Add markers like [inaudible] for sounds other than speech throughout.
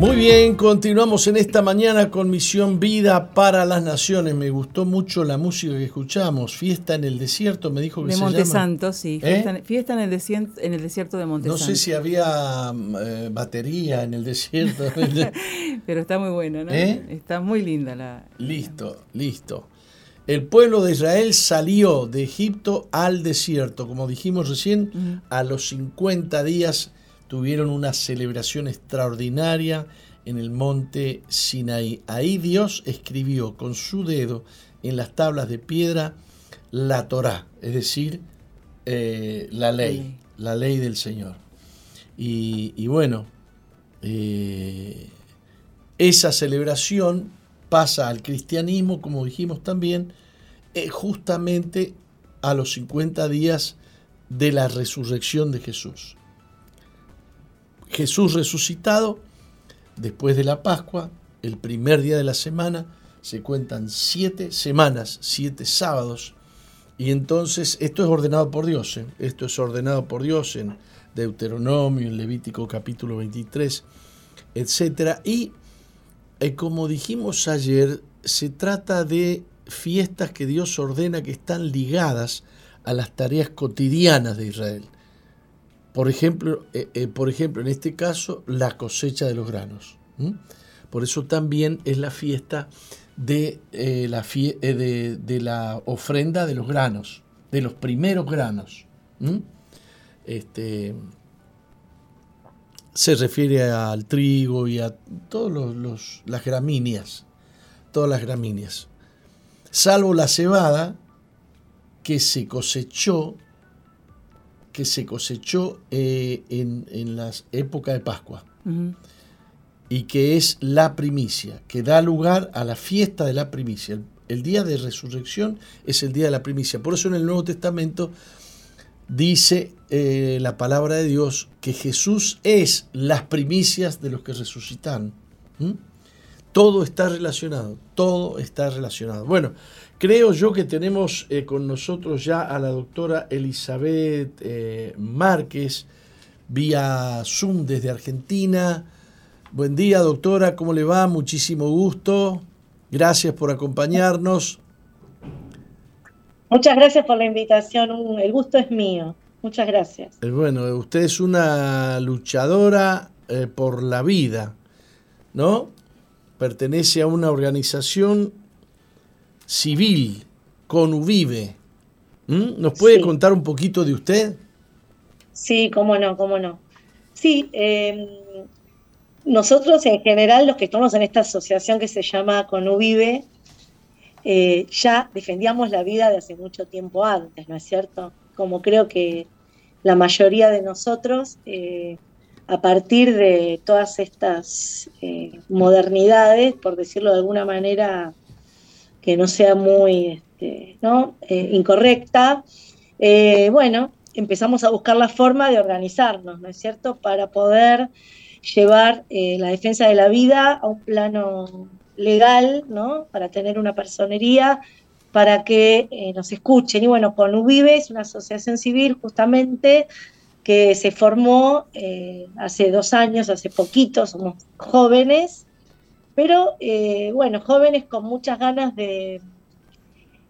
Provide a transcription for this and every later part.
Muy bien, continuamos en esta mañana con Misión Vida para las Naciones. Me gustó mucho la música que escuchamos. Fiesta en el desierto, me dijo que de se Montesanto, llama. sí. ¿Eh? Fiesta, fiesta en, el desierto, en el desierto de No Montesanto. sé si había eh, batería en el desierto. [laughs] Pero está muy buena, ¿no? ¿Eh? Está muy linda la. listo, listo. El pueblo de Israel salió de Egipto al desierto. Como dijimos recién, a los 50 días tuvieron una celebración extraordinaria en el monte Sinaí. Ahí Dios escribió con su dedo en las tablas de piedra la Torá, es decir, eh, la ley, la ley del Señor. Y, y bueno, eh, esa celebración pasa al cristianismo, como dijimos también, eh, justamente a los 50 días de la resurrección de Jesús. Jesús resucitado, después de la Pascua, el primer día de la semana, se cuentan siete semanas, siete sábados, y entonces esto es ordenado por Dios, ¿eh? esto es ordenado por Dios en Deuteronomio, en Levítico capítulo 23, etc. Y eh, como dijimos ayer, se trata de fiestas que Dios ordena que están ligadas a las tareas cotidianas de Israel. Por ejemplo, eh, eh, por ejemplo, en este caso, la cosecha de los granos. Por eso también es la fiesta de, eh, la de, de la ofrenda de los granos, de los primeros granos. Este, se refiere al trigo y a todas las gramíneas, todas las gramíneas. Salvo la cebada que se cosechó que se cosechó eh, en, en la época de Pascua y que es la primicia, que da lugar a la fiesta de la primicia. El, el día de resurrección es el día de la primicia. Por eso en el Nuevo Testamento dice eh, la palabra de Dios que Jesús es las primicias de los que resucitan. ¿Mm? Todo está relacionado, todo está relacionado. Bueno, creo yo que tenemos eh, con nosotros ya a la doctora Elizabeth eh, Márquez vía Zoom desde Argentina. Buen día, doctora, ¿cómo le va? Muchísimo gusto. Gracias por acompañarnos. Muchas gracias por la invitación, el gusto es mío. Muchas gracias. Eh, Bueno, usted es una luchadora eh, por la vida, ¿no? Pertenece a una organización civil, Conuvive. ¿Mm? ¿Nos puede Sí. contar un poquito de usted? Sí, cómo no, cómo no. Sí, eh, nosotros en general, los que estamos en esta asociación que se llama Conuvive, eh, ya defendíamos la vida de hace mucho tiempo antes, ¿no es cierto? Como creo que la mayoría de nosotros, eh, a partir de todas estas eh, modernidades, por decirlo de alguna manera que no sea muy este, ¿no? Eh, incorrecta, eh, bueno, empezamos a buscar la forma de organizarnos, ¿no es cierto?, para poder llevar la defensa de la vida a un plano legal, ¿no?, para tener una personería, para que nos escuchen. Y bueno, con UVIVE es una asociación civil justamente que se formó eh, hace dos años, hace poquito, somos jóvenes, pero eh, bueno, jóvenes con muchas ganas de,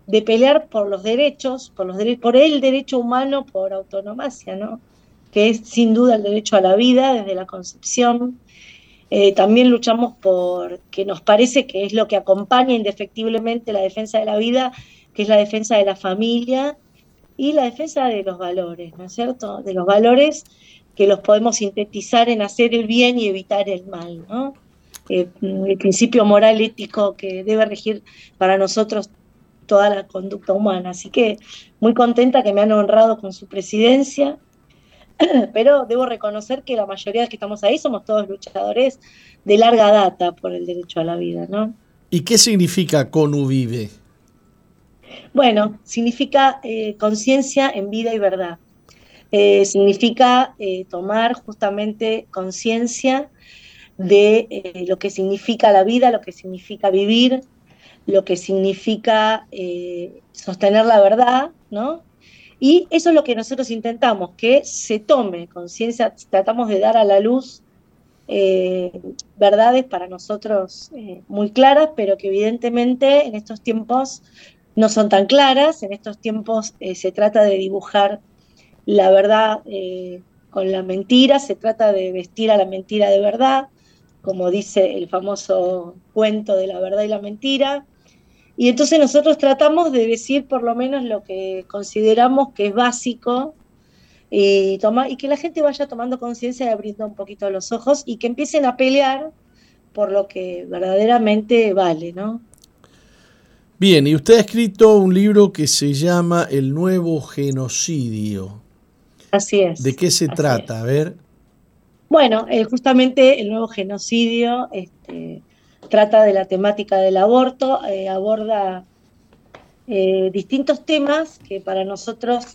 de pelear por los derechos, por, los por el derecho humano, por autonomacia, ¿no? que es sin duda el derecho a la vida desde la concepción. Eh, también luchamos por que nos parece que es lo que acompaña indefectiblemente la defensa de la vida, que es la defensa de la familia y la defensa de los valores, ¿no es cierto? De los valores que los podemos sintetizar en hacer el bien y evitar el mal, ¿no? Eh, el principio moral ético que debe regir para nosotros toda la conducta humana. Así que muy contenta que me han honrado con su presidencia, [clears throat] pero debo reconocer que la mayoría de los que estamos ahí somos todos luchadores de larga data por el derecho a la vida, ¿no? ¿Y qué significa Conuvive? Bueno, significa eh, conciencia en vida y verdad. Eh, significa eh, tomar justamente conciencia de lo que significa la vida, lo que significa vivir, lo que significa sostener la verdad, ¿no? Y eso es lo que nosotros intentamos, que se tome conciencia, tratamos de dar a la luz verdades para nosotros muy claras, pero que evidentemente en estos tiempos no son tan claras. En estos tiempos eh, se trata de dibujar la verdad eh, con la mentira, se trata de vestir a la mentira de verdad, como dice el famoso cuento de la verdad y la mentira. Y entonces nosotros tratamos de decir por lo menos lo que consideramos que es básico y, toma, y que la gente vaya tomando conciencia y abriendo un poquito los ojos y que empiecen a pelear por lo que verdaderamente vale, ¿no? Bien, y usted ha escrito un libro que se llama El nuevo genocidio. Así es. ¿De qué se trata? A ver. Bueno, eh, justamente el nuevo genocidio este, trata de la temática del aborto, eh, aborda eh, distintos temas que para nosotros,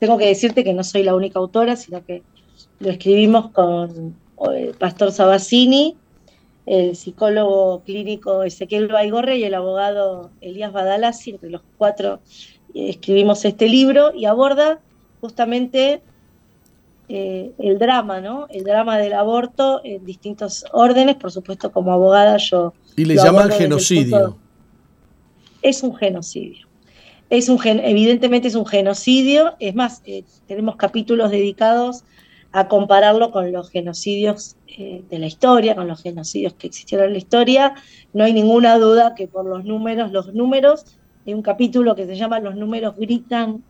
tengo que decirte que no soy la única autora, sino que lo escribimos con el Pastor Sabassini, el psicólogo clínico Ezequiel Baigorre y el abogado Elías Badalasi, entre los cuatro eh, escribimos este libro y aborda justamente eh, el drama, ¿no? El drama del aborto en distintos órdenes, por supuesto como abogada yo... Y le llaman genocidio. Es un genocidio. Es un evidentemente es un genocidio, es más, eh, tenemos capítulos dedicados a compararlo con los genocidios eh, de la historia, con los genocidios que existieron en la historia. No hay ninguna duda que por los números, los números, hay un capítulo que se llama Los números gritan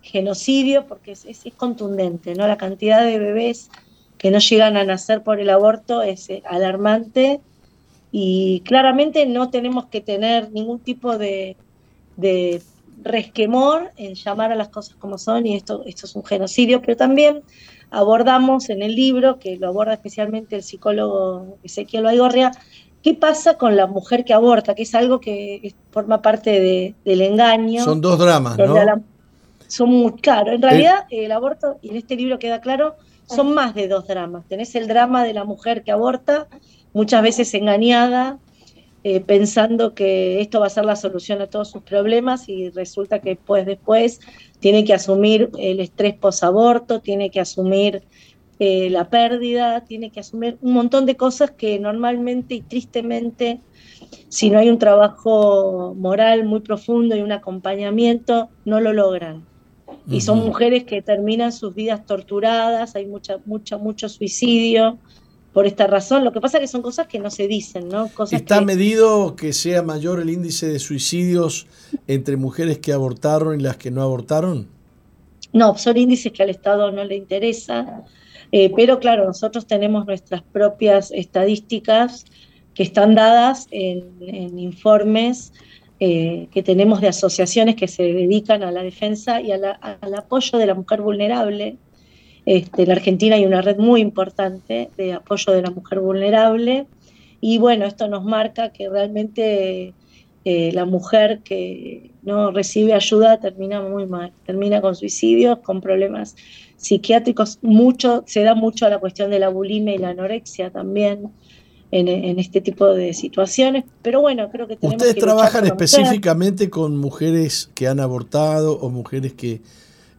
genocidio, porque es, contundente, ¿no? La cantidad de bebés que no llegan a nacer por el aborto es eh, alarmante y claramente no tenemos que tener ningún tipo de, de resquemor en llamar a las cosas como son y esto, esto es un genocidio, pero también abordamos en el libro, que lo aborda especialmente el psicólogo Ezequiel Baigorria, qué pasa con la mujer que aborta, que es algo que forma parte del engaño. Son dos dramas, ¿no? son muy claros. En realidad, el aborto, y en este libro queda claro, son más de dos dramas. Tenés el drama de la mujer que aborta, muchas veces engañada, eh, pensando que esto va a ser la solución a todos sus problemas y resulta que pues después tiene que asumir el estrés posaborto, tiene que asumir eh, la pérdida, tiene que asumir un montón de cosas que normalmente y tristemente, si no hay un trabajo moral muy profundo y un acompañamiento, no lo logran. Y son mujeres que terminan sus vidas torturadas, hay mucha, mucha, mucho suicidio, por esta razón. Lo que pasa es que son cosas que no se dicen, ¿no? ¿Está medido que sea mayor el índice de suicidios entre mujeres que abortaron y las que no abortaron? No, son índices que al Estado no le interesa, eh, pero claro, nosotros tenemos nuestras propias estadísticas que están dadas en, informes eh, que tenemos de asociaciones que se dedican a la defensa y al apoyo de la mujer vulnerable este, en la Argentina hay una red muy importante de apoyo de la mujer vulnerable. Y bueno, esto nos marca que realmente eh, la mujer que no recibe ayuda termina muy mal, termina con suicidios, con problemas psiquiátricos, mucho, se da mucho a la cuestión de la bulimia y la anorexia también. En, este tipo de situaciones, pero bueno, creo que tenemos Ustedes trabajan específicamente con mujeres que han abortado o mujeres que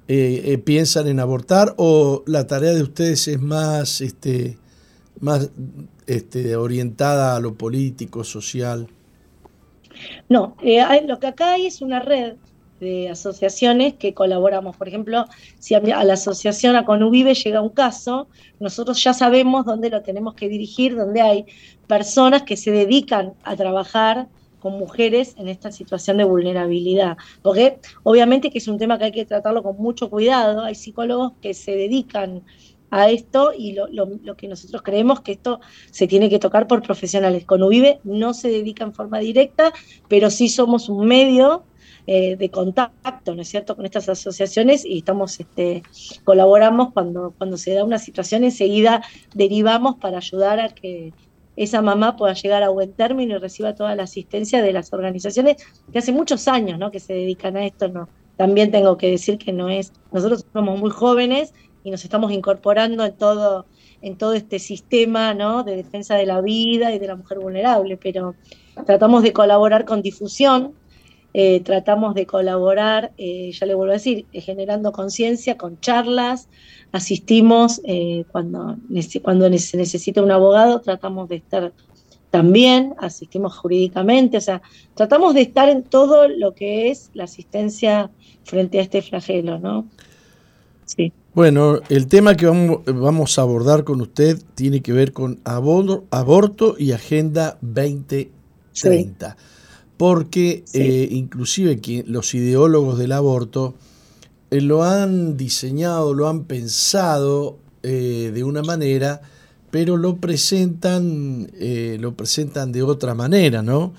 eh, eh, piensan en abortar o la tarea de ustedes es más, este, más este, orientada a lo político, social? No, eh, lo que acá hay es una red de asociaciones que colaboramos. Por ejemplo, si a, la asociación a Conuvive llega un caso, nosotros ya sabemos dónde lo tenemos que dirigir, dónde hay personas que se dedican a trabajar con mujeres en esta situación de vulnerabilidad. Porque obviamente que es un tema que hay que tratarlo con mucho cuidado. Hay psicólogos que se dedican a esto y lo, que nosotros creemos que esto se tiene que tocar por profesionales. Con UVIVE no se dedica en forma directa, pero sí somos un medio eh, de contacto, ¿no es cierto?, con estas asociaciones y estamos, este, colaboramos cuando, cuando se da una situación, enseguida derivamos para ayudar a que esa mamá pueda llegar a buen término y reciba toda la asistencia de las organizaciones que hace muchos años ¿no? que se dedican a esto. No. También tengo que decir que no es, nosotros somos muy jóvenes y nos estamos incorporando en todo, en todo este sistema ¿no? de defensa de la vida y de la mujer vulnerable, pero tratamos de colaborar con difusión, eh, tratamos de colaborar, eh, ya le vuelvo a decir, eh, generando conciencia con charlas, asistimos cuando, cuando se necesita un abogado, tratamos de estar también, asistimos jurídicamente, o sea, tratamos de estar en todo lo que es la asistencia frente a este flagelo, ¿no? Sí. Bueno, el tema que vamos, a abordar con usted tiene que ver con aborto y Agenda 2030 porque eh, inclusive los ideólogos del aborto eh, lo han diseñado, lo han pensado eh, de una manera, pero lo presentan, lo presentan de otra manera, ¿no?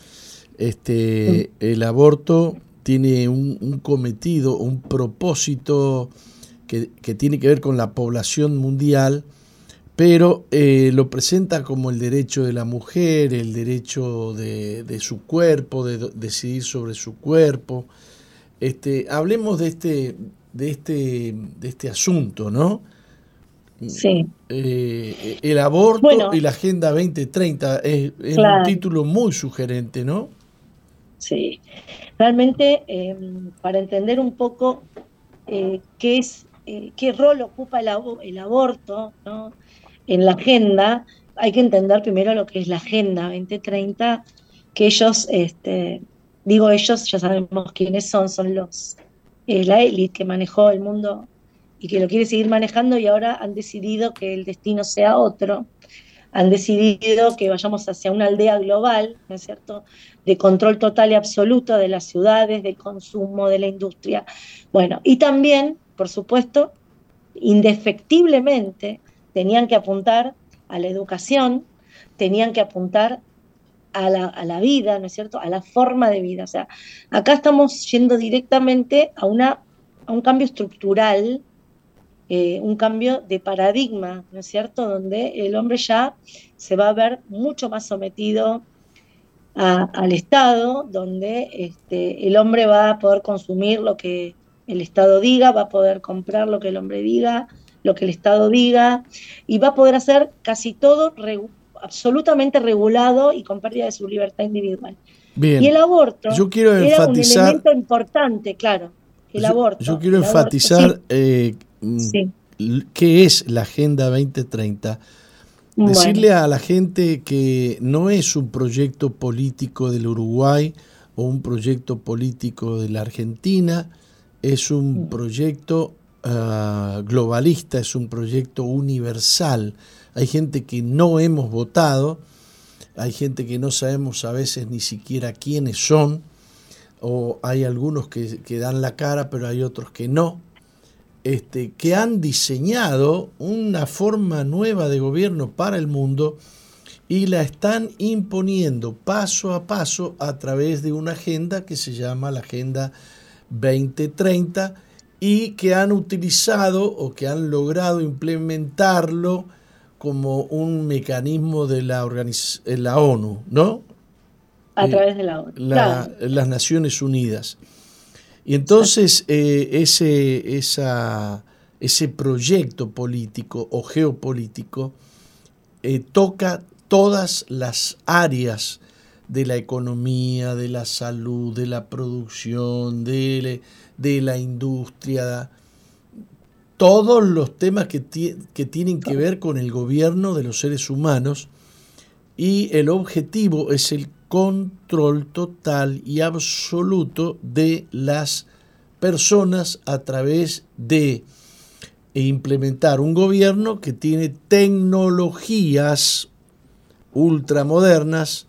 Este, el aborto tiene un, cometido, un propósito que, que, tiene que ver con la población mundial pero eh, lo presenta como el derecho de la mujer, el derecho de, su cuerpo, de, decidir sobre su cuerpo. Este, hablemos de este, de este, de este asunto, ¿no? Sí. Eh, el aborto y la Agenda 2030 es, un título muy sugerente, ¿no? Sí. Realmente, em, para entender un poco eh, qué es, qué rol ocupa el, el aborto, ¿no? en la agenda, hay que entender primero lo que es la Agenda 2030, que ellos, este, digo ellos, ya sabemos quiénes son, son los, eh, la élite que manejó el mundo y que lo quiere seguir manejando y ahora han decidido que el destino sea otro, han decidido que vayamos hacia una aldea global, ¿no es cierto?, de control total y absoluto de las ciudades, del consumo, de la industria. Bueno, y también, por supuesto, indefectiblemente, tenían que apuntar a la educación, tenían que apuntar a la, vida, ¿no es cierto?, a la forma de vida. O sea, acá estamos yendo directamente a, una, a un cambio estructural, eh, un cambio de paradigma, ¿no es cierto?, donde el hombre ya se va a ver mucho más sometido al Estado, donde este, el hombre va a poder consumir lo que el Estado diga, va a poder comprar lo que el hombre diga, lo que el Estado diga, y va a poder hacer casi todo absolutamente regulado y con pérdida de su libertad individual. Bien. Y el aborto yo quiero era un elemento importante, claro, el aborto. Yo quiero enfatizar eh, qué es la Agenda 2030. Decirle a la gente que no es un proyecto político del Uruguay o un proyecto político de la Argentina, es un proyecto Ah, globalista, es un proyecto universal. Hay gente que no hemos votado, hay gente que no sabemos a veces ni siquiera quiénes son, o hay algunos que, dan la cara, pero hay otros que no, este, que han diseñado una forma nueva de gobierno para el mundo y la están imponiendo paso a paso a través de una agenda que se llama la Agenda 2030 y que han utilizado o que han logrado implementarlo como un mecanismo de la, la ONU, ¿no? A través de la ONU. Las Naciones Unidas. Y entonces eh, ese, esa, ese proyecto político o geopolítico eh, toca todas las áreas de la economía, de la salud, de la producción, de, de la industria, todos los temas que, tienen que ver con el gobierno de los seres humanos y el objetivo es el control total y absoluto de las personas a través de implementar un gobierno que tiene tecnologías ultramodernas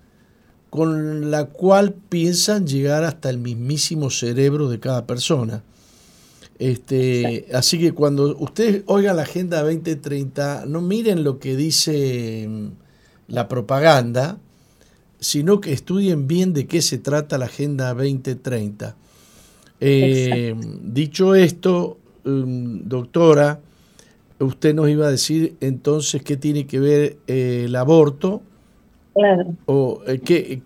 con la cual piensan llegar hasta el mismísimo cerebro de cada persona. Este, así que cuando ustedes oigan la Agenda 2030, no miren lo que dice mm, la propaganda, sino que estudien bien de qué se trata la Agenda 2030. Eh, dicho esto, mm, doctora, usted nos iba a decir entonces qué tiene que ver eh, el aborto Claro. O, eh,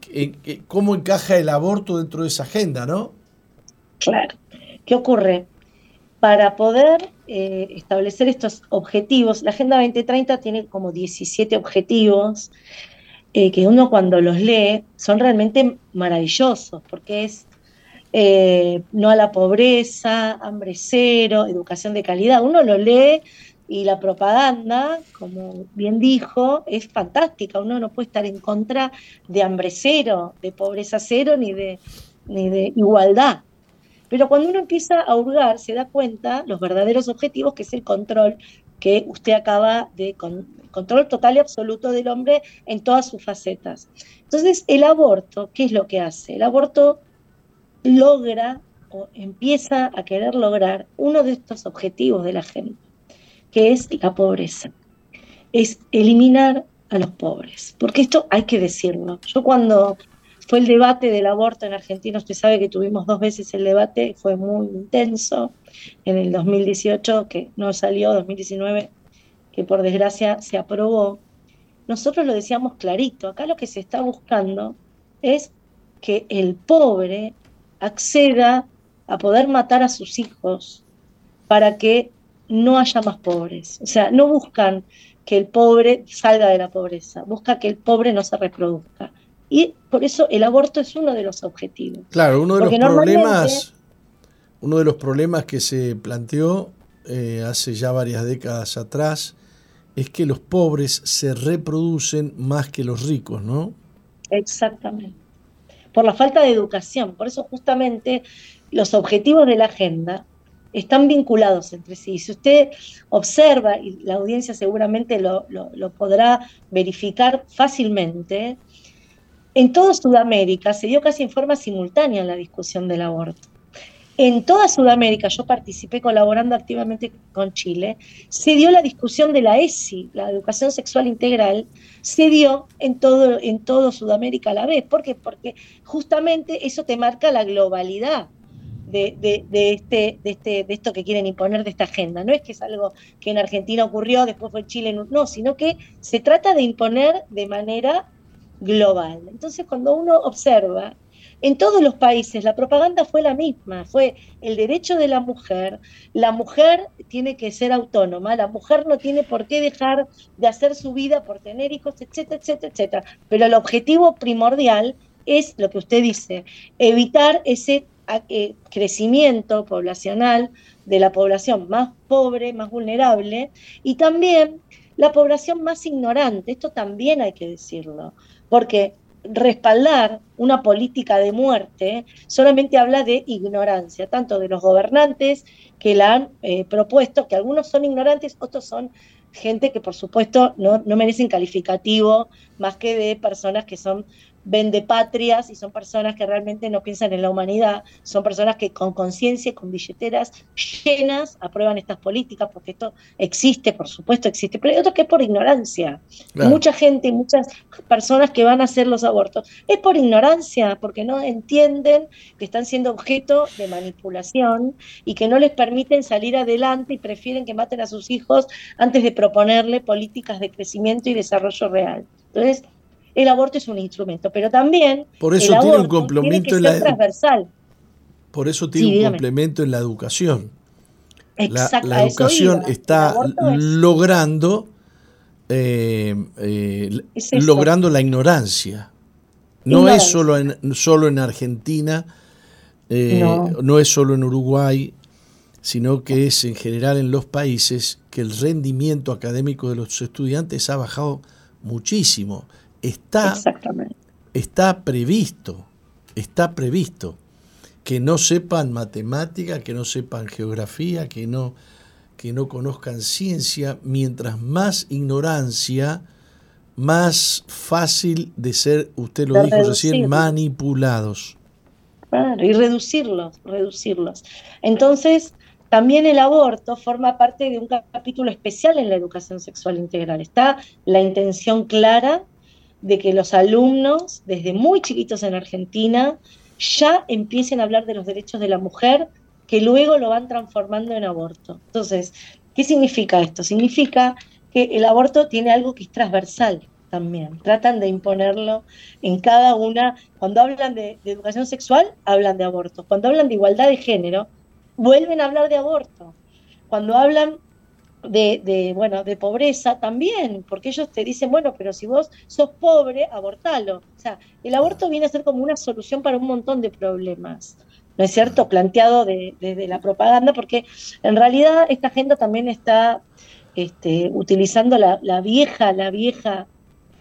¿Cómo encaja el aborto dentro de esa agenda, no? Claro. ¿Qué ocurre? Para poder eh, establecer estos objetivos, la Agenda 2030 tiene como 17 objetivos eh, que uno cuando los lee son realmente maravillosos, porque es no a la pobreza, hambre cero, educación de calidad. Uno lo lee y la propaganda, como bien dijo, es fantástica. Uno no puede estar en contra de hambre cero, de pobreza cero, ni de, ni de igualdad. Pero cuando uno empieza a hurgar, se da cuenta los verdaderos objetivos, que es el control que usted acaba de control total y absoluto del hombre en todas sus facetas. Entonces, el aborto, ¿qué es lo que hace? El aborto logra o empieza a querer lograr uno de estos objetivos de la gente que es la pobreza. Es eliminar a los pobres. Porque esto hay que decirlo. Yo cuando fue el debate del aborto en Argentina, usted sabe que tuvimos dos veces el debate, fue muy intenso. En el 2018, que no salió, 2019, que por desgracia se aprobó. Nosotros lo decíamos clarito, acá lo que se está buscando es que el pobre acceda a poder matar a sus hijos para que no haya más pobres. O sea, no buscan que el pobre salga de la pobreza, busca que el pobre no se reproduzca. Y por eso el aborto es uno de los objetivos. Claro, uno de los problemas, uno de los problemas que se planteó eh, hace ya varias décadas atrás es que los pobres se reproducen más que los ricos, ¿no? Exactamente. Por la falta de educación. Por eso justamente los objetivos de la agenda están vinculados entre sí. Si usted observa, y la audiencia seguramente lo, podrá verificar fácilmente, en toda Sudamérica se dio casi en forma simultánea la discusión del aborto. En toda Sudamérica, yo participé colaborando activamente con Chile, se dio la discusión de la ESI, la educación sexual integral, se dio en todo, en Sudamérica a la vez. ¿Por qué? Porque justamente eso te marca la globalidad de, este, de, este, de esto que quieren imponer de esta agenda. No es que es algo que en Argentina ocurrió, después fue Chile, no, sino que se trata de imponer de manera global. Entonces, cuando uno observa, en todos los países la propaganda fue la misma, fue el derecho de la mujer, la mujer tiene que ser autónoma, la mujer no tiene por qué dejar de hacer su vida por tener hijos, etcétera, etcétera, etcétera. Pero el objetivo primordial es lo que usted dice, evitar ese eh, crecimiento poblacional de la población más pobre, más vulnerable, y también la población más ignorante. Esto también hay que decirlo, porque respaldar una política de muerte solamente habla de ignorancia, tanto de los gobernantes que la han eh, propuesto, que algunos son ignorantes, otros son gente que por supuesto no, no merecen calificativo más que de personas que son vende patrias y son personas que realmente no piensan en la humanidad, son personas que con conciencia y con billeteras llenas aprueban estas políticas, porque esto existe, por supuesto existe, pero hay otros que es por ignorancia. Mucha gente, muchas personas que van a hacer los abortos, es por ignorancia, porque no entienden que están siendo objeto de manipulación y que no les permiten salir adelante y prefieren que maten a sus hijos antes de proponerle políticas de crecimiento y desarrollo real. Entonces, el aborto es un instrumento, pero también por eso tiene un complemento en la transversal. Por eso tiene un complemento en la educación. La, la, educación está logrando eh, eh, logrando la ignorancia. No es solo en, solo en Argentina, eh, no es solo en Uruguay, sino que es en general en los países que el rendimiento académico de los estudiantes ha bajado muchísimo. Está, está previsto, está previsto que no sepan matemática, que no sepan geografía, que no, que no conozcan ciencia, mientras más ignorancia, más fácil de ser, usted lo dijo recién, manipulados. Claro, y reducirlos, reducirlos. Entonces, también el aborto forma parte de un capítulo especial en la educación sexual integral. Está la intención clara de que los alumnos, desde muy chiquitos en Argentina, ya empiecen a hablar de los derechos de la mujer, que luego lo van transformando en aborto. Entonces, ¿qué significa esto? Significa que el aborto tiene algo que es transversal. también. Tratan de imponerlo en cada una. Cuando hablan de, educación sexual, hablan de aborto. Cuando hablan de igualdad de género, vuelven a hablar de aborto. Cuando hablan de, de, bueno, de pobreza también, porque ellos te dicen, bueno, pero si vos sos pobre, abortalo. O sea, el aborto viene a ser como una solución para un montón de problemas. ¿No es cierto? Planteado desde la propaganda, porque en realidad esta agenda también está este, utilizando la, la vieja, la vieja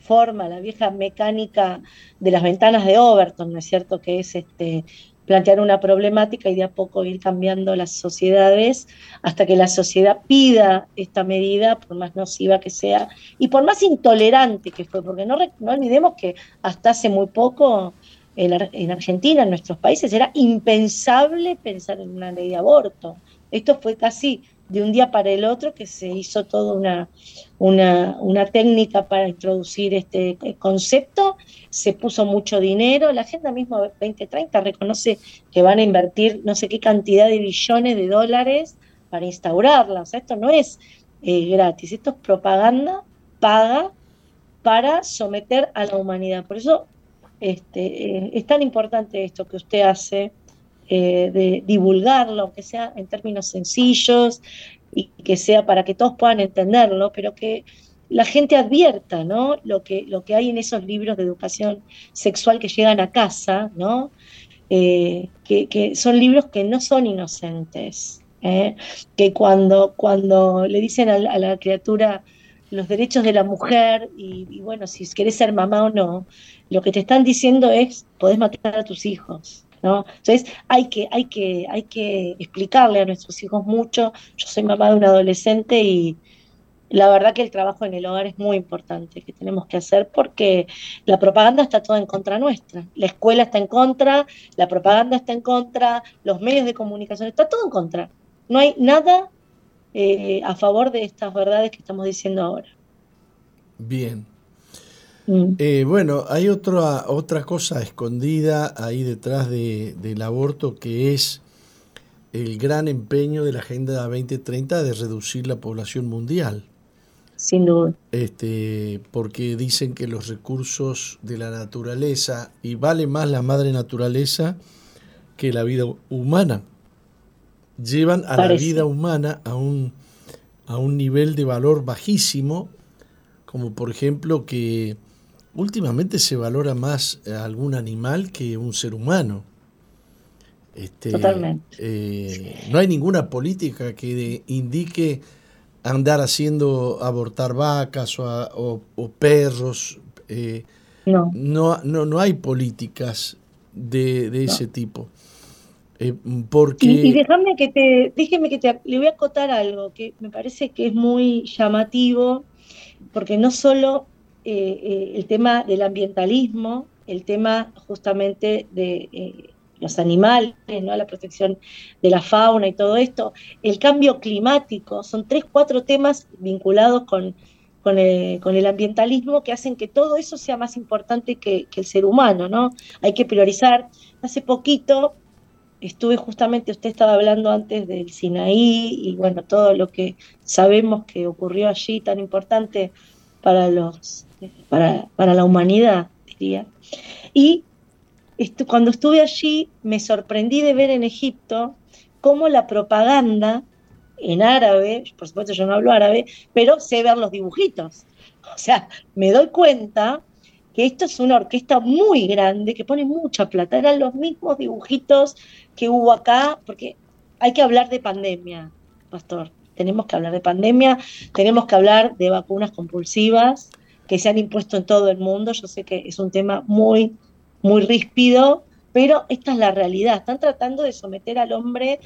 forma, la vieja mecánica de las ventanas de Overton, ¿no es cierto? Que es este, plantear una problemática y de a poco ir cambiando las sociedades hasta que la sociedad pida esta medida, por más nociva que sea, y por más intolerante que fue, porque no, no olvidemos que hasta hace muy poco en, Argentina, en nuestros países, era impensable pensar en una ley de aborto. Esto fue casi de un día para el otro que se hizo toda una, una, una, técnica para introducir este concepto, se puso mucho dinero, la Agenda misma 2030 reconoce que van a invertir no sé qué cantidad de billones de dólares para instaurarla, o sea, esto no es eh, gratis, esto es propaganda paga para someter a la humanidad. Por eso este, eh, es tan importante esto que usted hace, eh, de divulgarlo, aunque sea en términos sencillos y que sea para que todos puedan entenderlo, pero que la gente advierta ¿no? lo, que, lo que hay en esos libros de educación sexual que llegan a casa, ¿no? Eh, que, son libros que no son inocentes, ¿eh? que cuando, cuando le dicen a la, criatura los derechos de la mujer y, y, bueno, si querés ser mamá o no, lo que te están diciendo es, podés matar a tus hijos, entonces hay que, hay, que, hay que explicarle a nuestros hijos mucho. Yo soy mamá de un adolescente y la verdad que el trabajo en el hogar es muy importante, que tenemos que hacer porque la propaganda está toda en contra nuestra. La escuela está en contra, la propaganda está en contra, los medios de comunicación, está todo en contra. No hay nada eh, a favor de estas verdades que estamos diciendo ahora. Bien, Mm. Eh, bueno, hay otra, otra cosa escondida ahí detrás del aborto que es el gran empeño de la Agenda 2030 de reducir la población mundial. Sin duda. Este, porque dicen que los recursos de la naturaleza, y vale más la madre naturaleza que la vida humana, llevan a la vida humana a un, a un nivel de valor bajísimo, como por ejemplo que últimamente se valora más algún animal que un ser humano. Este, Totalmente. Eh, no hay ninguna política que indique andar haciendo abortar vacas o, perros. Eh, no. no. No, hay políticas de, ese tipo. Eh, porque... Y, déjame que te, déjeme que te, le voy a acotar algo que me parece que es muy llamativo, porque no solo eh, el tema del ambientalismo, el tema justamente de eh, los animales, ¿no? la protección de la fauna y todo esto, el cambio climático, son tres, cuatro temas vinculados con, con, el, ambientalismo que hacen que todo eso sea más importante que, que el ser humano, ¿no? Hay que priorizar. Hace poquito estuve justamente, usted estaba hablando antes del Sinaí y bueno, todo lo que sabemos que ocurrió allí tan importante para los para, para la humanidad, diría. Y cuando estuve allí me sorprendí de ver en Egipto cómo la propaganda en árabe, por supuesto yo no hablo árabe, pero sé ver los dibujitos. O sea, me doy cuenta que esto es una orquesta muy grande que pone mucha plata. Eran los mismos dibujitos que hubo acá, porque hay que hablar de pandemia, pastor. Tenemos que hablar de pandemia, tenemos que hablar de vacunas compulsivas, que se han impuesto en todo el mundo. Yo sé que es un tema muy, muy ríspido, pero esta es la realidad. Están tratando de someter al hombre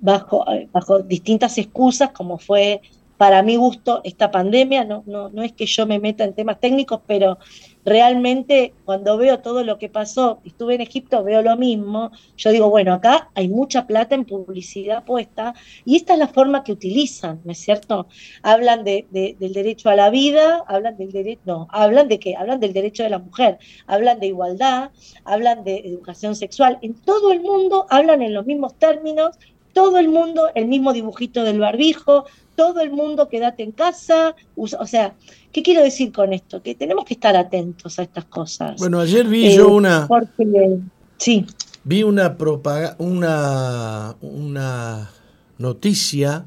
bajo, bajo distintas excusas, como fue para mi gusto esta pandemia. No, no, no es que yo me meta en temas técnicos, pero realmente cuando veo todo lo que pasó, estuve en Egipto, veo lo mismo, yo digo, bueno, acá hay mucha plata en publicidad puesta y esta es la forma que utilizan, ¿no es cierto? Hablan de, del derecho a la vida, hablan del derecho, no, hablan de qué? Hablan del derecho de la mujer, hablan de igualdad, hablan de educación sexual, en todo el mundo hablan en los mismos términos todo el mundo el mismo dibujito del barbijo, todo el mundo quédate en casa, o sea, ¿qué quiero decir con esto? Que tenemos que estar atentos a estas cosas. Bueno, ayer vi yo eh, una... sí. Vi una, una, una noticia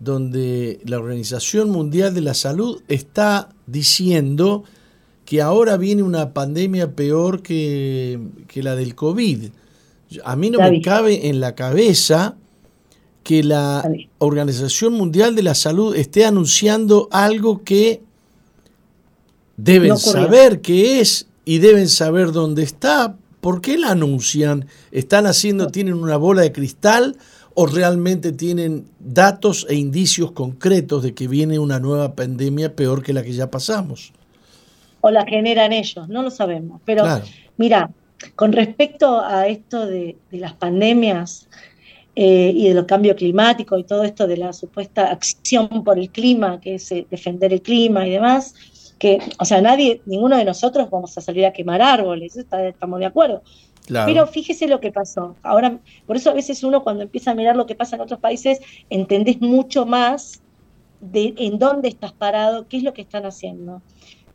donde la Organización Mundial de la Salud está diciendo que ahora viene una pandemia peor que, la del COVID. A mí no me cabe en la cabeza que la Organización Mundial de la Salud esté anunciando algo que deben saber qué es y deben saber dónde está. ¿Por qué la anuncian? ¿Están haciendo, tienen una bola de cristal o realmente tienen datos e indicios concretos de que viene una nueva pandemia peor que la que ya pasamos? O la generan ellos, no lo sabemos. Pero mira, con respecto a esto de las pandemias, eh, y de los cambios climáticos y todo esto de la supuesta acción por el clima, que es eh, defender el clima y demás, que, o sea, nadie, ninguno de nosotros vamos a salir a quemar árboles, estamos de acuerdo. Pero fíjese lo que pasó. Ahora, por eso a veces uno cuando empieza a mirar lo que pasa en otros países, entendés mucho más de en dónde estás parado, qué es lo que están haciendo.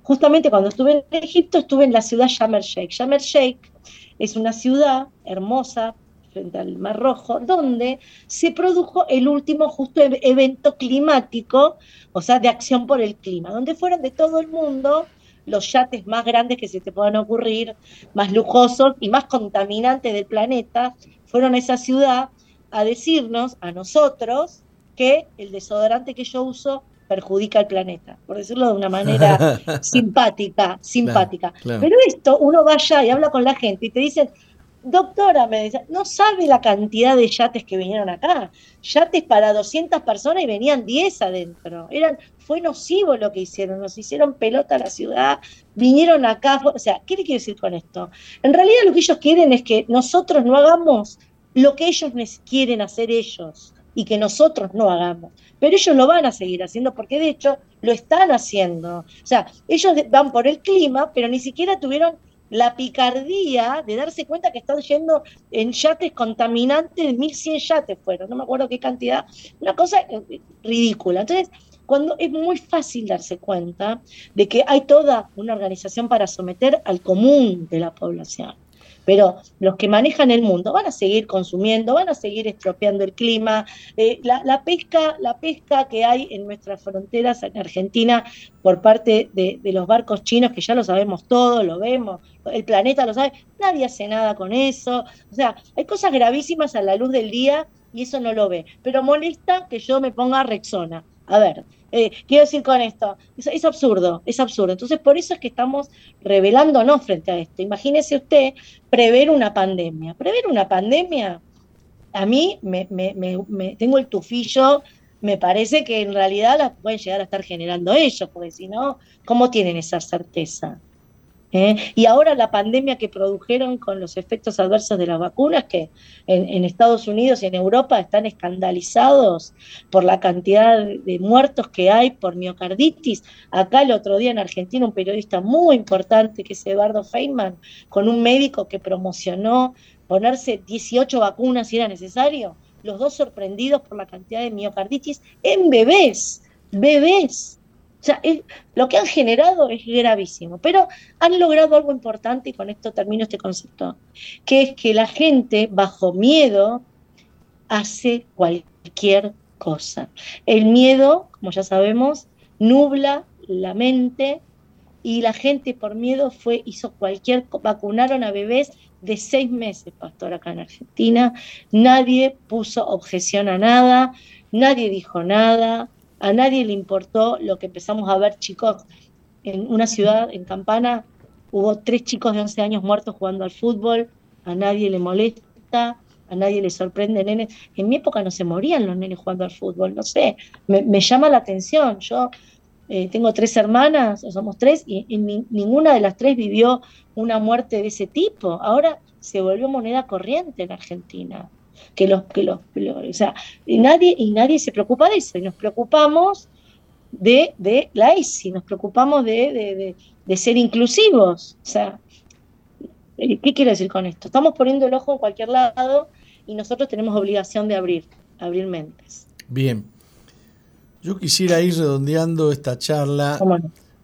Justamente cuando estuve en Egipto, estuve en la ciudad Sharm el Sheikh. Es una ciudad hermosa, frente al Mar Rojo, donde se produjo el último justo e-, evento climático, o sea, de acción por el clima, donde fueron de todo el mundo los yates más grandes que se te puedan ocurrir, más lujosos y más contaminantes del planeta, fueron a esa ciudad a decirnos, a nosotros, que el desodorante que yo uso perjudica al planeta, por decirlo de una manera [laughs] simpática, simpática. Pero esto, uno va allá y habla con la gente y te dicen, Doctora, me dice, no sabe la cantidad de yates que vinieron acá. Yates para 200 personas y venían 10 adentro. Eran, fue nocivo lo que hicieron, nos hicieron pelota a la ciudad, vinieron acá. O sea, ¿qué le quiero decir con esto? En realidad lo que ellos quieren es que nosotros no hagamos lo que ellos quieren hacer ellos y que nosotros no hagamos. Pero ellos lo van a seguir haciendo porque de hecho lo están haciendo. O sea, ellos van por el clima, pero ni siquiera tuvieron la picardía de darse cuenta que están yendo en yates contaminantes, 1.100 yates fueron, no me acuerdo qué cantidad, una cosa eh, ridícula. Entonces, cuando es muy fácil darse cuenta de que hay toda una organización para someter al común de la población. Pero los que manejan el mundo van a seguir consumiendo, van a seguir estropeando el clima. Eh, la, pesca, la pesca que hay en nuestras fronteras en Argentina por parte de, los barcos chinos, que ya lo sabemos todo, lo vemos, el planeta lo sabe, nadie hace nada con eso. O sea, hay cosas gravísimas a la luz del día y eso no lo ve. Pero molesta que yo me ponga Rexona. A ver, eh, quiero decir con esto, es, absurdo, es absurdo. Entonces, por eso es que estamos revelándonos frente a esto. Imagínese usted prever una pandemia. Prever una pandemia, a mí me, me, tengo el tufillo, me parece que en realidad la pueden llegar a estar generando ellos, porque si no, ¿cómo tienen esa certeza? ¿Eh? Y ahora la pandemia que produjeron con los efectos adversos de las vacunas, que en, Estados Unidos y en Europa están escandalizados por la cantidad de muertos que hay por miocarditis. Acá el otro día en Argentina un periodista muy importante, que es Eduardo Feynman, con un médico que promocionó ponerse 18 vacunas si era necesario, los dos sorprendidos por la cantidad de miocarditis en bebés, bebés. O sea, lo que han generado es gravísimo, pero han logrado algo importante y con esto termino este concepto, que es que la gente bajo miedo hace cualquier cosa. El miedo, como ya sabemos, nubla la mente y la gente por miedo fue, hizo cualquier, vacunaron a bebés de seis meses, pastor, acá en Argentina. Nadie puso objeción a nada, nadie dijo nada, a nadie le importó lo que empezamos a ver chicos en una ciudad, en Campana, hubo tres chicos de 11 años muertos jugando al fútbol, a nadie le molesta, a nadie le sorprende, nenes. En mi época no se morían los nenes jugando al fútbol, no sé, me, llama la atención. Yo eh, tengo tres hermanas, somos tres, y, ninguna de las tres vivió una muerte de ese tipo. Ahora se volvió moneda corriente en Argentina que los, que los, o sea, y nadie, y nadie se preocupa de eso, y nos preocupamos de, de la ESI, nos preocupamos de, de, ser inclusivos. O sea, eh, ¿qué quiero decir con esto? Estamos poniendo el ojo en cualquier lado y nosotros tenemos obligación de abrir, abrir mentes. Bien. Yo quisiera ir redondeando esta charla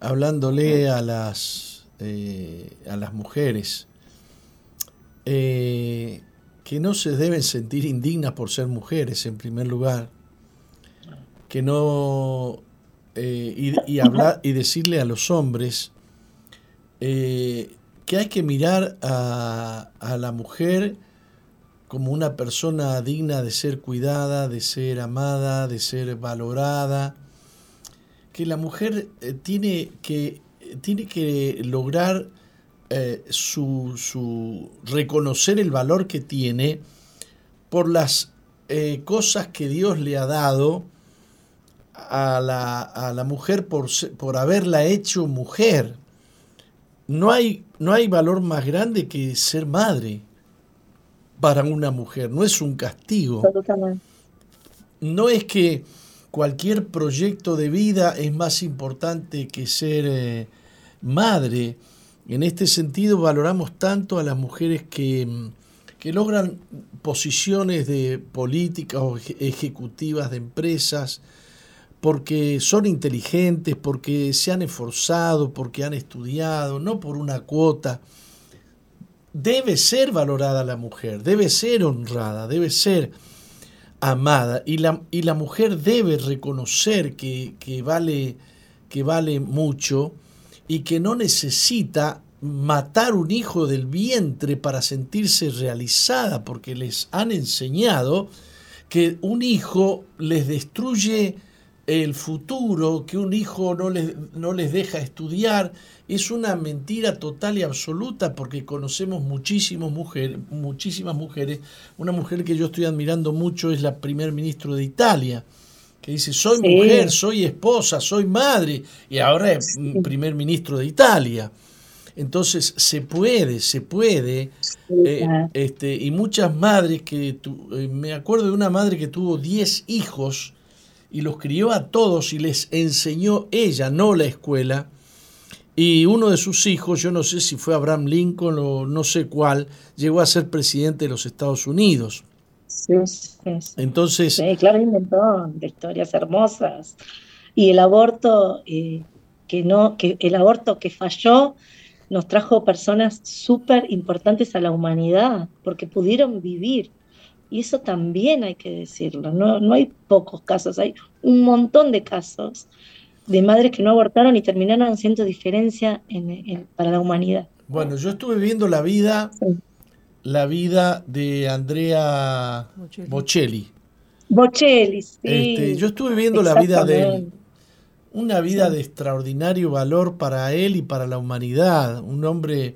hablándole a las, eh, a las mujeres eh, que no se deben sentir indignas por ser mujeres, en primer lugar, que no. Eh, y, hablar, y decirle a los hombres que hay que mirar a, a la mujer como una persona digna de ser cuidada, de ser amada, de ser valorada, que la mujer eh, tiene, que, tiene que lograr eh, su, reconocer el valor que tiene por las eh, cosas que Dios le ha dado a la, a la mujer por, por, haberla hecho mujer. No hay, no hay valor más grande que ser madre para una mujer, no es un castigo. No es que cualquier proyecto de vida es más importante que ser eh, madre. En este sentido valoramos tanto a las mujeres que, que logran posiciones de políticas o ejecutivas de empresas porque son inteligentes, porque se han esforzado, porque han estudiado, no por una cuota. Debe ser valorada la mujer, debe ser honrada, debe ser amada y la, y la mujer debe reconocer que, vale, que vale mucho y que no necesita matar un hijo del vientre para sentirse realizada, porque les han enseñado que un hijo les destruye el futuro, que un hijo no les, no les deja estudiar, es una mentira total y absoluta porque conocemos muchísimas mujeres, muchísimas mujeres. Una mujer que yo estoy admirando mucho es la primer ministro de Italia, que dice, soy mujer, soy esposa, soy madre, y ahora es primer ministro de Italia. Entonces se puede, se puede. Eh, este, y muchas madres que, eh, me acuerdo de una madre que tuvo 10 hijos, y los crió a todos y les enseñó ella, no la escuela. Y uno de sus hijos, yo no sé si fue Abraham Lincoln o no sé cuál, llegó a ser presidente de los Estados Unidos. Sí, sí, Entonces. Sí, claro, hay un montón de historias hermosas. Y el aborto, eh, que no, que el aborto que falló nos trajo personas súper importantes a la humanidad, porque pudieron vivir y eso también hay que decirlo, no, no hay pocos casos, hay un montón de casos de madres que no abortaron y terminaron haciendo diferencia en, para la humanidad. Bueno, yo estuve viendo la vida, la vida de Andrea Bocelli. Bocelli, sí. Este, yo estuve viendo la vida de él. Una vida de extraordinario valor para él y para la humanidad. Un hombre,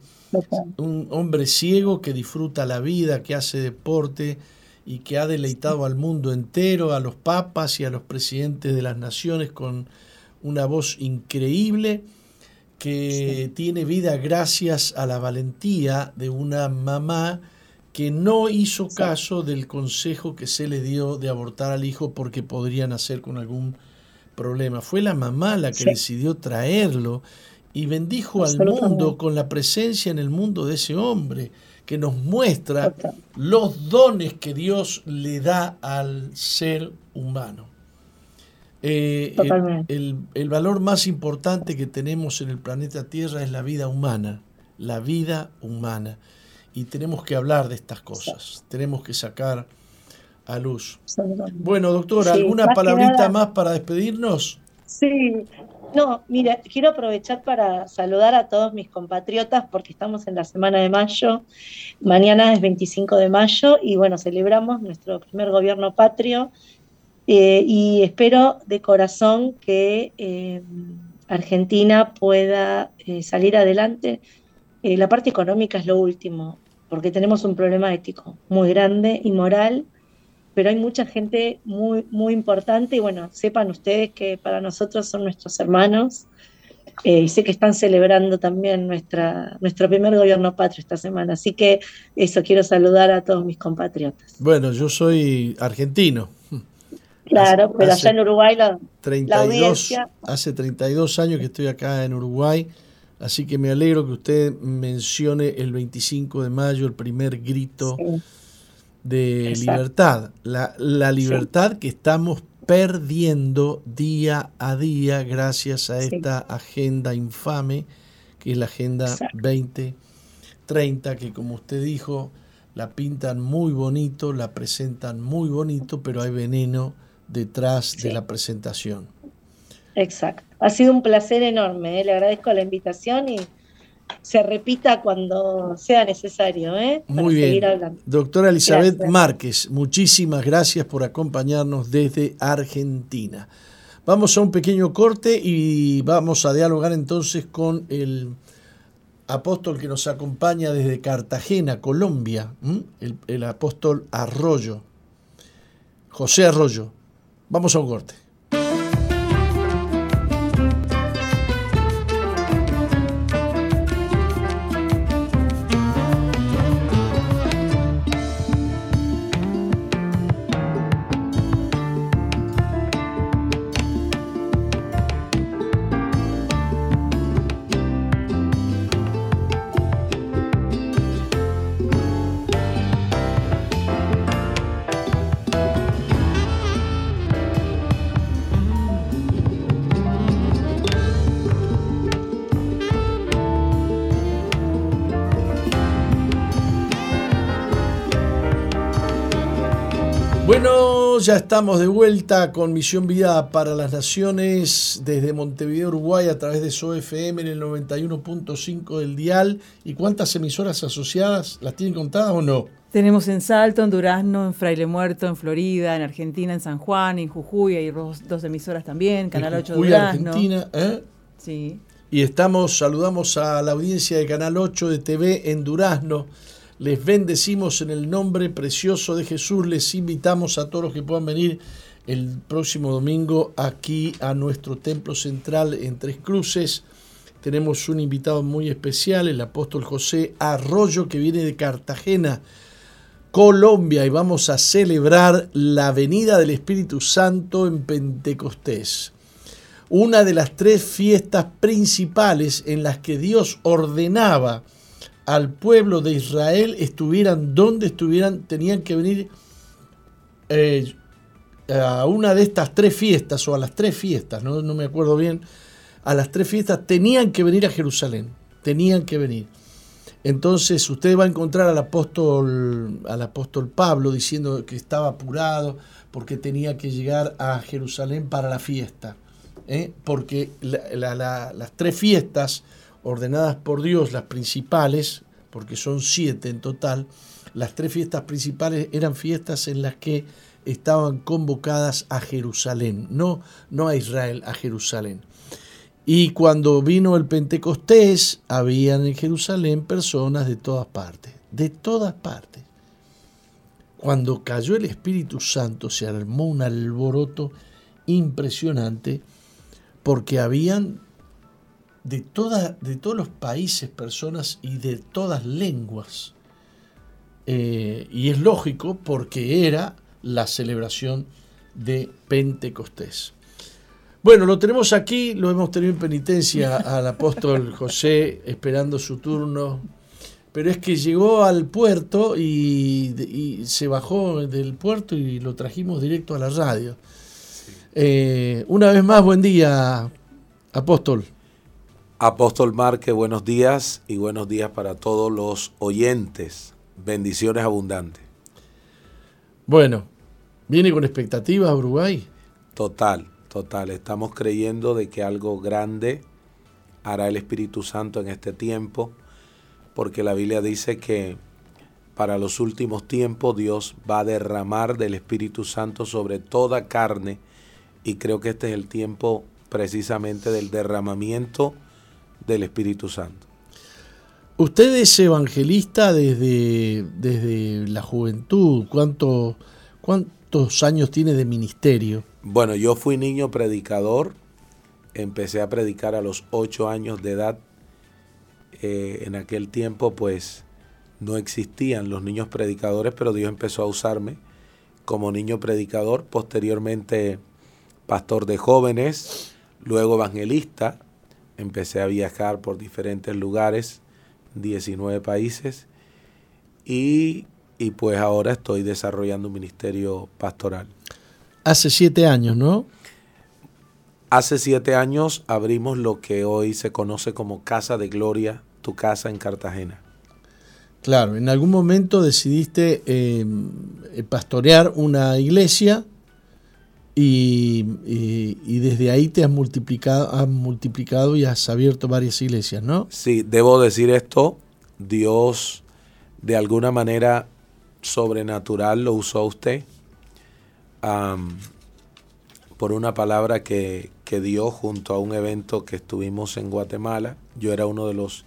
un hombre ciego que disfruta la vida, que hace deporte, y que ha deleitado al mundo entero, a los papas y a los presidentes de las naciones con una voz increíble que tiene vida gracias a la valentía de una mamá que no hizo caso del consejo que se le dio de abortar al hijo porque podría nacer con algún problema. Fue la mamá la que decidió traerlo y bendijo al mundo con la presencia en el mundo de ese hombre que nos muestra los dones que Dios le da al ser humano. Eh, el, valor más importante que tenemos en el planeta Tierra es la vida humana, la vida humana. Y tenemos que hablar de estas cosas, tenemos que sacar a luz. Bueno, doctora, ¿alguna palabrita más para despedirnos? Sí, no, mira, quiero aprovechar para saludar a todos mis compatriotas porque estamos en la semana de mayo. Mañana es 25 de mayo y bueno, celebramos nuestro primer gobierno patrio eh, y espero de corazón que eh, Argentina pueda eh, salir adelante. la parte económica es lo último, porque tenemos un problema ético muy grande y moral pero hay mucha gente muy, muy importante y bueno, sepan ustedes que para nosotros son nuestros hermanos y sé que están celebrando también nuestra, nuestro primer gobierno patrio esta semana, así que eso, quiero saludar a todos mis compatriotas. Bueno, yo soy argentino. Claro, pero allá en Uruguay la, 32, Hace 32 años que estoy acá en Uruguay, así que me alegro que usted mencione el 25 de mayo, el primer grito de libertad. La, libertad que estamos perdiendo día a día gracias a esta agenda infame, que es la Agenda 2030, que como usted dijo, la pintan muy bonito, la presentan muy bonito, pero hay veneno detrás de la presentación. Exacto. Ha sido un placer enorme. ¿eh? Le agradezco la invitación y se repita cuando sea necesario. ¿eh? Muy bien. Doctora Elizabeth Márquez, muchísimas gracias por acompañarnos desde Argentina. Vamos a un pequeño corte y vamos a dialogar entonces con el apóstol que nos acompaña desde Cartagena, Colombia, el, apóstol Arroyo, José Arroyo. Vamos a un corte. Ya estamos de vuelta con Misión Vida para las Naciones desde Montevideo, Uruguay, a través de SOFM en el 91.5 del Dial. ¿Y cuántas emisoras asociadas las tienen contadas o no? Tenemos en Salto, en Durazno, en Fraile Muerto, en Florida, en Argentina, en San Juan, en Jujuy, hay dos, emisoras también, Canal 8 Jujuy, Durazno. Argentina, ¿eh? Sí. Y estamos, saludamos a la audiencia de Canal 8 de TV en Durazno les bendecimos en el nombre precioso de Jesús. Les invitamos a todos los que puedan venir el próximo domingo aquí a nuestro templo central en Tres Cruces. Tenemos un invitado muy especial, el apóstol José Arroyo, que viene de Cartagena, Colombia, y vamos a celebrar la venida del Espíritu Santo en Pentecostés. Una de las tres fiestas principales en las que Dios ordenaba al pueblo de Israel, estuvieran donde estuvieran, tenían que venir eh, a una de estas tres fiestas, o a las tres fiestas, ¿no? no me acuerdo bien, a las tres fiestas tenían que venir a Jerusalén, tenían que venir. Entonces usted va a encontrar al apóstol, al apóstol Pablo diciendo que estaba apurado porque tenía que llegar a Jerusalén para la fiesta. ¿eh? Porque las tres fiestas ordenadas por Dios, las principales, porque son siete en total, las tres fiestas principales eran fiestas en las que estaban convocadas a Jerusalén, no, no a Israel, a Jerusalén. Y cuando vino el Pentecostés, habían en Jerusalén personas de todas partes, de todas partes. Cuando cayó el Espíritu Santo se armó un alboroto impresionante porque habían de, de todos los países, personas y de todas lenguas. Eh, y es lógico porque era la celebración de Pentecostés. Bueno, lo tenemos aquí, lo hemos tenido en penitencia al apóstol [laughs] José esperando su turno, pero es que llegó al puerto y, se bajó del puerto y lo trajimos directo a la radio. Eh, una vez más, buen día, apóstol. Apóstol Marque, buenos días y buenos días para todos los oyentes. Bendiciones abundantes. Bueno, ¿viene con expectativas Uruguay? Total, total. Estamos creyendo de que algo grande hará el Espíritu Santo en este tiempo, porque la Biblia dice que para los últimos tiempos Dios va a derramar del Espíritu Santo sobre toda carne y creo que este es el tiempo precisamente del derramamiento del Espíritu Santo. Usted es evangelista desde, desde la juventud. ¿Cuánto, ¿Cuántos años tiene de ministerio? Bueno, yo fui niño predicador. Empecé a predicar a los ocho años de edad. Eh, en aquel tiempo, pues, no existían los niños predicadores, pero Dios empezó a usarme como niño predicador. Posteriormente, pastor de jóvenes, luego evangelista empecé a viajar por diferentes lugares, 19 países, y y pues ahora estoy desarrollando un ministerio pastoral. Hace siete años, ¿no? Hace siete años abrimos lo que hoy se conoce como Casa de Gloria, tu casa en Cartagena. Claro, en algún momento decidiste eh, pastorear una iglesia y, desde ahí te has multiplicado, has multiplicado y has abierto varias iglesias, ¿no? Sí, debo decir esto, Dios de alguna manera sobrenatural lo usó a usted por una palabra que, que dio junto a un evento que estuvimos en Guatemala. Yo era uno de los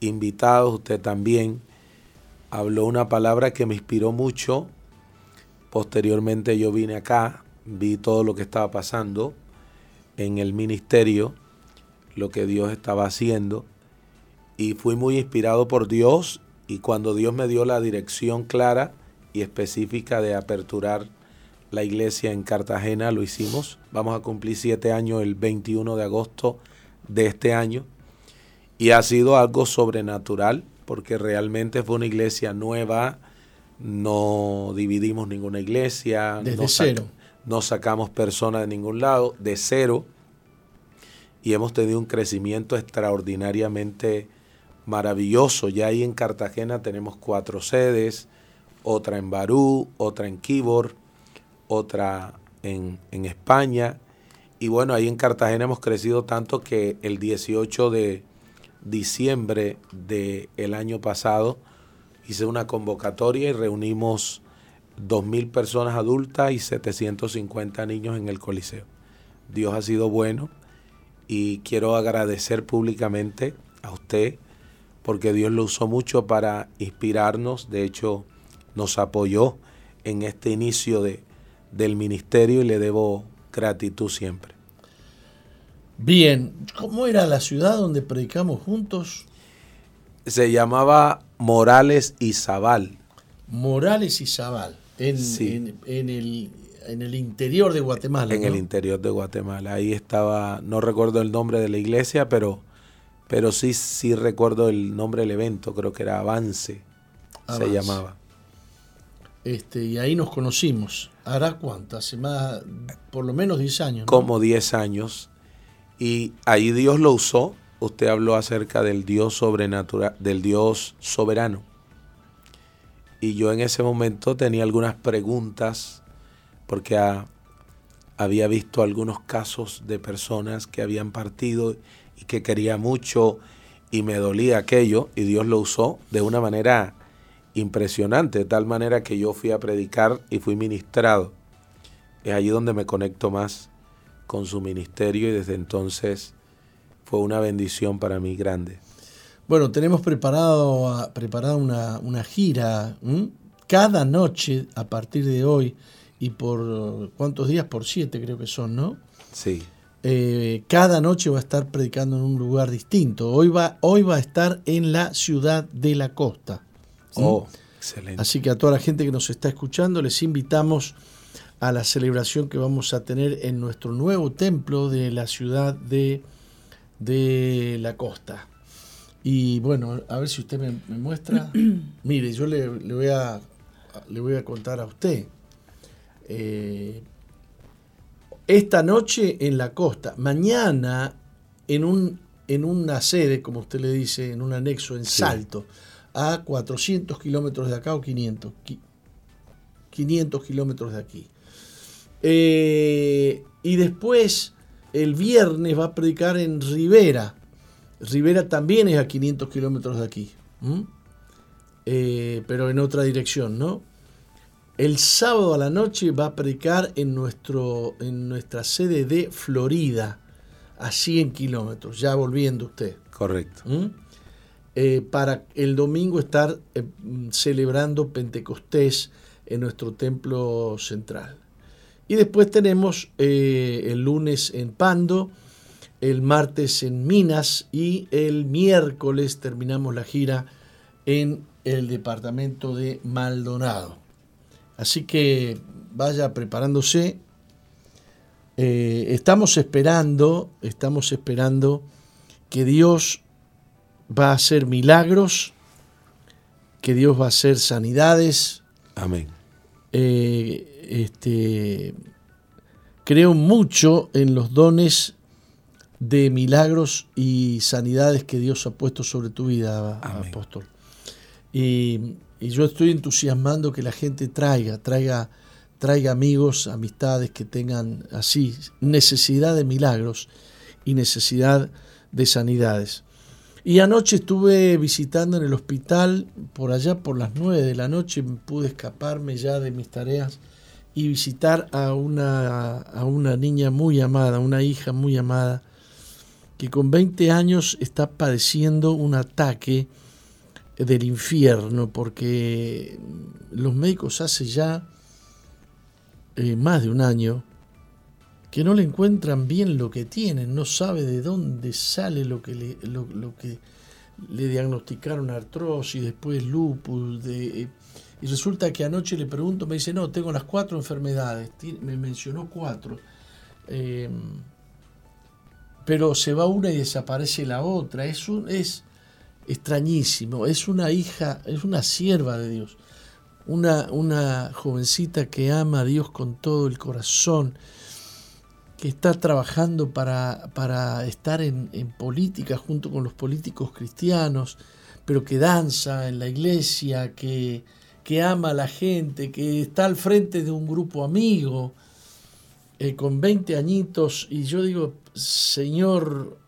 invitados, usted también habló una palabra que me inspiró mucho. Posteriormente yo vine acá vi todo lo que estaba pasando en el ministerio, lo que Dios estaba haciendo, y fui muy inspirado por Dios y cuando Dios me dio la dirección clara y específica de aperturar la iglesia en Cartagena, lo hicimos. Vamos a cumplir siete años el 21 de agosto de este año. Y ha sido algo sobrenatural porque realmente fue una iglesia nueva, no dividimos ninguna iglesia. Desde cero no sacamos personas de ningún lado, de cero, y hemos tenido un crecimiento extraordinariamente maravilloso. Ya ahí en Cartagena tenemos cuatro sedes, otra en Barú, otra en Kibor, otra en, en España. Y bueno, ahí en Cartagena hemos crecido tanto que el 18 de diciembre del año pasado hice una convocatoria y reunimos 2.000 personas adultas y 750 niños en el Coliseo. Dios ha sido bueno y quiero agradecer públicamente a usted porque Dios lo usó mucho para inspirarnos. De hecho, nos apoyó en este inicio de, del ministerio y le debo gratitud siempre. Bien, ¿cómo era la ciudad donde predicamos juntos? Se llamaba Morales y Zabal. Morales y Zabal en, en, el, en el interior de Guatemala. En el interior de Guatemala. Ahí estaba, no recuerdo el nombre de la iglesia, pero, pero sí, sí recuerdo el nombre del evento, creo que era Avance, se llamaba. Este, y ahí nos conocimos. ¿Hará cuánto? Hace más, por lo menos 10 años. Como 10 años. Y ahí Dios lo usó. Usted habló acerca del Dios sobrenatural, del Dios soberano y yo en ese momento tenía algunas preguntas porque había visto algunos casos de personas que habían partido y que quería mucho y me dolía aquello y Dios lo usó de una manera impresionante, de tal manera que yo fui a predicar y fui ministrado. Es allí donde me conecto más con su ministerio y desde entonces fue una bendición para mí grande. Bueno, tenemos preparado, preparada una, una gira cada noche a partir de hoy y por cuántos días, por siete creo que son, ¿no? Sí. Eh, cada noche va a estar predicando en un lugar distinto. Hoy va, hoy va a estar en la ciudad de la costa. Oh, excelente. Así que a toda la gente que nos está escuchando les invitamos a la celebración que vamos a tener en nuestro nuevo templo de la ciudad de, de la costa. Y bueno, a ver si usted me, muestra. [clears throat] Mire, yo le, voy a, le voy a contar a usted. Eh, esta noche en la costa, mañana en, un, en una sede, como usted le dice, en un anexo en Salto, a 400 kilómetros de acá o 500. 500 kilómetros de aquí. Eh, y después, el viernes va a predicar en Rivera, Rivera también es a 500 kilómetros de aquí, eh, pero en otra dirección, ¿no? El sábado a la noche va a predicar en, nuestro, en nuestra sede de Florida, a 100 kilómetros, ya volviendo usted. Correcto. Eh, para el domingo estar eh, celebrando Pentecostés en nuestro templo central. Y después tenemos el lunes en Pando, el martes en Minas y el miércoles terminamos la gira en el departamento de Maldonado. Así que vaya preparándose. Eh, estamos esperando, estamos esperando que Dios va a hacer milagros que Dios va a hacer sanidades. Amén. Eh, este, creo mucho en los dones de milagros y sanidades que Dios ha puesto sobre tu vida, Amén. apóstol. Y, y yo estoy entusiasmando que la gente traiga, traiga, traiga amigos, amistades que tengan así necesidad de milagros y necesidad de sanidades. Y anoche estuve visitando en el hospital, por allá por las 9 de la noche pude escaparme ya de mis tareas y visitar a una, a una niña muy amada, una hija muy amada, que con 20 años está padeciendo un ataque del infierno, porque los médicos hace ya eh, más de un año que no le encuentran bien lo que tienen, no sabe de dónde sale lo que le, diagnosticaron artrosis, después lupus, de, y resulta que anoche le pregunto, me dice, no, tengo las cuatro enfermedades, me mencionó cuatro, eh, pero se va una y desaparece la otra, es, un, es extrañísimo, es una hija, es una sierva de Dios, una, una jovencita que ama a Dios con todo el corazón, que está trabajando para, para estar en, en, política junto con los políticos cristianos, pero que danza en la iglesia, que, que ama a la gente, que está al frente de un grupo amigo, eh, con 20 añitos, y yo digo, Señor,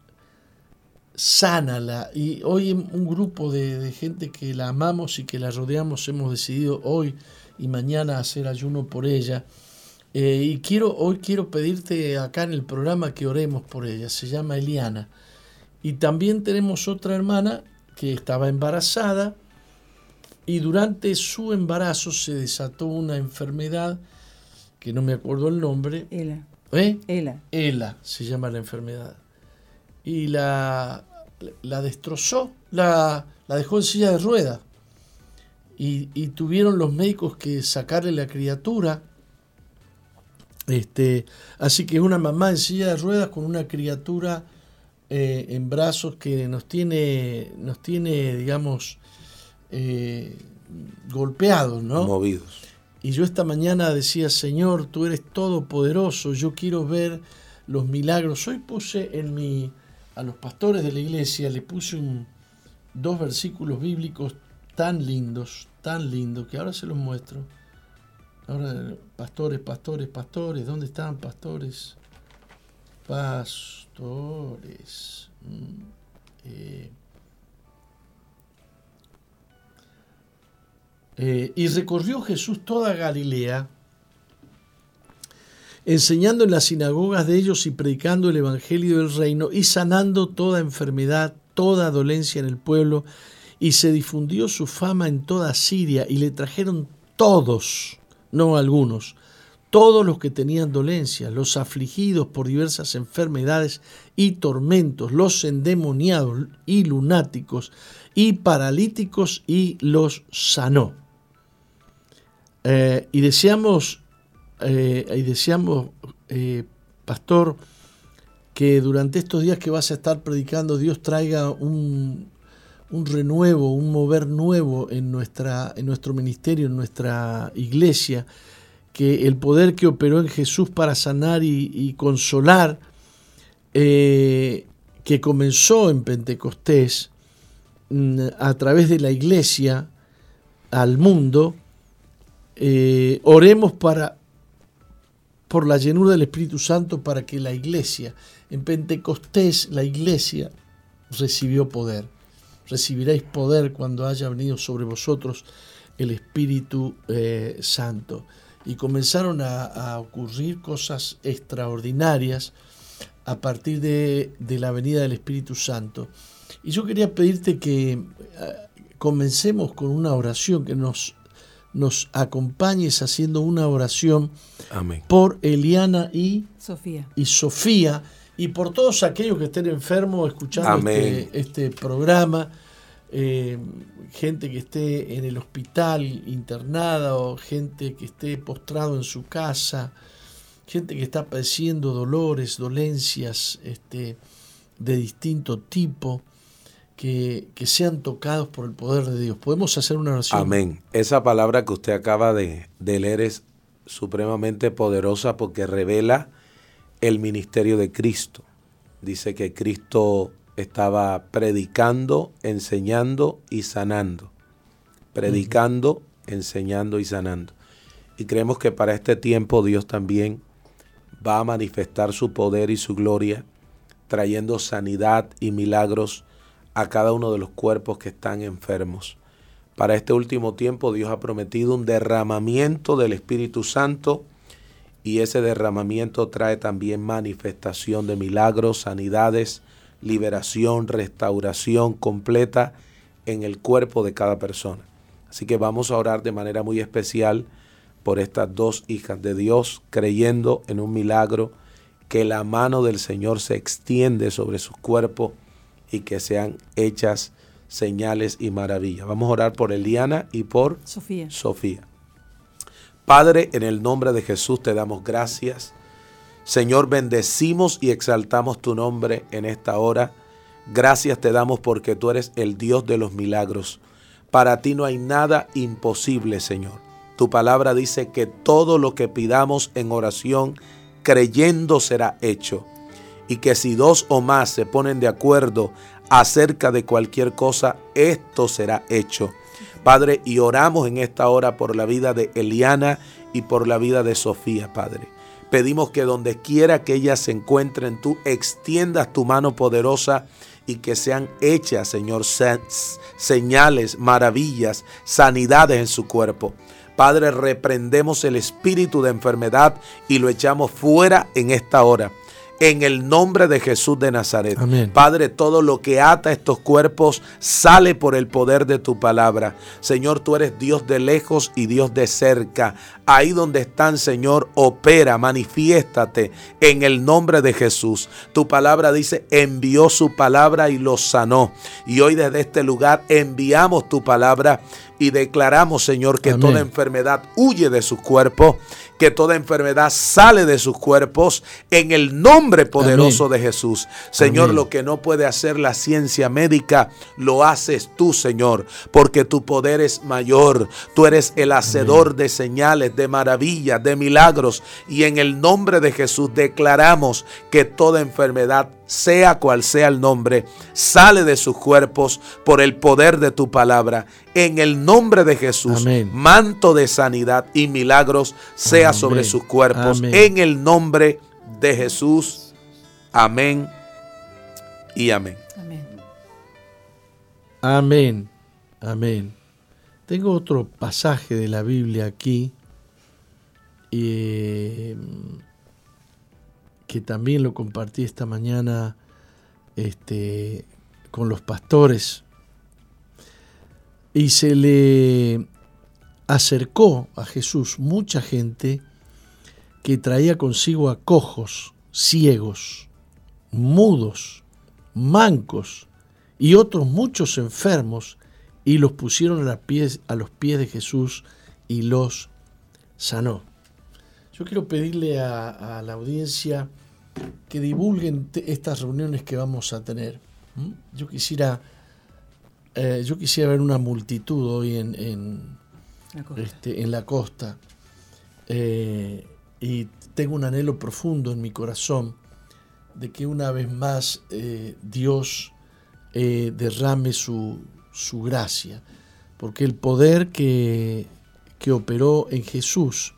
sánala. Y hoy un grupo de, gente que la amamos y que la rodeamos hemos decidido hoy y mañana hacer ayuno por ella. Eh, y quiero, hoy quiero pedirte acá en el programa que oremos por ella. Se llama Eliana. Y también tenemos otra hermana que estaba embarazada y durante su embarazo se desató una enfermedad que no me acuerdo el nombre. Ela. ¿Eh? Ela. Ela se llama la enfermedad. Y la, la destrozó, la, la dejó en silla de rueda. Y, y tuvieron los médicos que sacarle la criatura este, así que una mamá en silla de ruedas con una criatura eh, en brazos que nos tiene, nos tiene digamos, eh, golpeados, ¿no? Movidos. Y yo esta mañana decía, Señor, tú eres todopoderoso, yo quiero ver los milagros. Hoy puse en mi, a los pastores de la iglesia, le puse un, dos versículos bíblicos tan lindos, tan lindos, que ahora se los muestro. Ahora, pastores, pastores, pastores, ¿dónde están pastores? Pastores. Eh, eh, y recorrió Jesús toda Galilea, enseñando en las sinagogas de ellos y predicando el Evangelio del reino y sanando toda enfermedad, toda dolencia en el pueblo, y se difundió su fama en toda Siria y le trajeron todos no algunos, todos los que tenían dolencias, los afligidos por diversas enfermedades y tormentos, los endemoniados y lunáticos y paralíticos y los sanó. Eh, y deseamos, eh, y deseamos eh, pastor, que durante estos días que vas a estar predicando Dios traiga un, un renuevo, un mover nuevo en, nuestra, en nuestro ministerio, en nuestra iglesia, que el poder que operó en Jesús para sanar y, consolar, que comenzó en Pentecostés, mm, a través de la iglesia al mundo, eh, oremos para, por la llenura del Espíritu Santo para que la iglesia, en Pentecostés la iglesia recibió poder recibiréis poder cuando haya venido sobre vosotros el Espíritu eh, Santo. Y comenzaron a, ocurrir cosas extraordinarias a partir de, la venida del Espíritu Santo. Y yo quería pedirte que uh, comencemos con una oración, que nos, nos acompañes haciendo una oración Amén. por Eliana y Sofía. y Sofía y por todos aquellos que estén enfermos escuchando este, este, programa, eh, gente que esté en el hospital internada o gente que esté postrado en su casa, gente que está padeciendo dolores, dolencias este, de distinto tipo, que, sean tocados por el poder de Dios. ¿Podemos hacer una oración? Amén. Esa palabra que usted acaba de, de leer es supremamente poderosa porque revela el ministerio de Cristo. Dice que Cristo estaba predicando, enseñando y sanando. Predicando, enseñando y sanando. Y creemos que para este tiempo Dios también va a manifestar su poder y su gloria, trayendo sanidad y milagros a cada uno de los cuerpos que están enfermos. Para este último tiempo Dios ha prometido un derramamiento del Espíritu Santo y ese derramamiento trae también manifestación de milagros, sanidades, liberación, restauración completa en el cuerpo de cada persona. Así que vamos a orar de manera muy especial por estas dos hijas de Dios, creyendo en un milagro, que la mano del Señor se extiende sobre su cuerpo y que sean hechas señales y maravillas. Vamos a orar por Eliana y por Sofía. Sofía. Padre, en el nombre de Jesús te damos gracias. Señor, bendecimos y exaltamos tu nombre en esta hora. Gracias te damos porque tú eres el Dios de los milagros. Para ti no hay nada imposible, Señor. Tu palabra dice que todo lo que pidamos en oración, creyendo será hecho. Y que si dos o más se ponen de acuerdo acerca de cualquier cosa, esto será hecho. Padre, y oramos en esta hora por la vida de Eliana y por la vida de Sofía, Padre. Pedimos que donde quiera que ellas se encuentren, tú extiendas tu mano poderosa y que sean hechas, Señor, señales, maravillas, sanidades en su cuerpo. Padre, reprendemos el espíritu de enfermedad y lo echamos fuera en esta hora en el nombre de Jesús de Nazaret. Padre, todo lo que ata estos cuerpos sale por el poder de tu palabra. Señor, tú eres Dios de lejos y Dios de cerca. Ahí donde están, Señor, opera, manifiéstate en el nombre de Jesús. Tu palabra dice, envió su palabra y los sanó. Y hoy desde este lugar enviamos tu palabra y declaramos, Señor, que toda enfermedad huye de sus cuerpos, que toda enfermedad sale de sus cuerpos en el nombre poderoso de Jesús. Señor, lo que no puede hacer la ciencia médica, lo haces tú, Señor, porque tu poder es mayor. Tú eres el hacedor de señales, de maravillas, de milagros. Y en el nombre de Jesús declaramos que toda enfermedad sea cual sea el nombre, sale de sus cuerpos por el poder de tu palabra. En el nombre de Jesús, manto de sanidad y milagros sea sobre sus cuerpos. En el nombre de Jesús. Amén y amén. Amén. Amén. Amén. Tengo otro pasaje de la Biblia aquí. Eh, que también lo compartí esta mañana este, con los pastores, y se le acercó a Jesús mucha gente que traía consigo a cojos, ciegos, mudos, mancos y otros muchos enfermos, y los pusieron a, pies, a los pies de Jesús y los sanó. Yo quiero pedirle a, la audiencia que divulguen estas reuniones que vamos a tener. Yo quisiera, eh, yo quisiera ver una multitud hoy en, la costa. Este, eh, y tengo un anhelo profundo en mi corazón de que una vez más eh, Dios derrame su, su, gracia, porque el poder que, que operó en Jesús,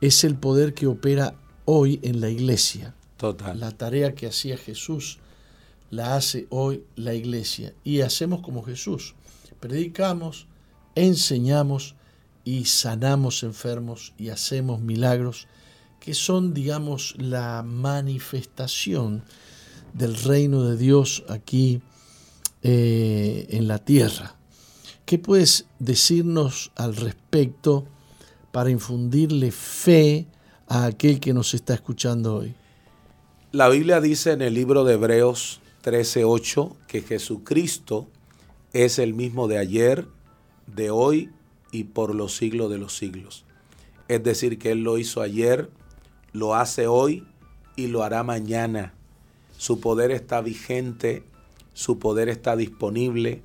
es el poder que opera hoy en la iglesia. Total. La tarea que hacía Jesús la hace hoy la iglesia. Y hacemos como Jesús. Predicamos, enseñamos y sanamos enfermos y hacemos milagros que son, digamos, la manifestación del reino de Dios aquí eh, en la tierra. ¿Qué puedes decirnos al respecto? Para infundirle fe a aquel que nos está escuchando hoy? La Biblia dice en el libro de Hebreos 13:8 que Jesucristo es el mismo de ayer, de hoy y por los siglos de los siglos. Es decir, que Él lo hizo ayer, lo hace hoy y lo hará mañana. Su poder está vigente su poder está disponible.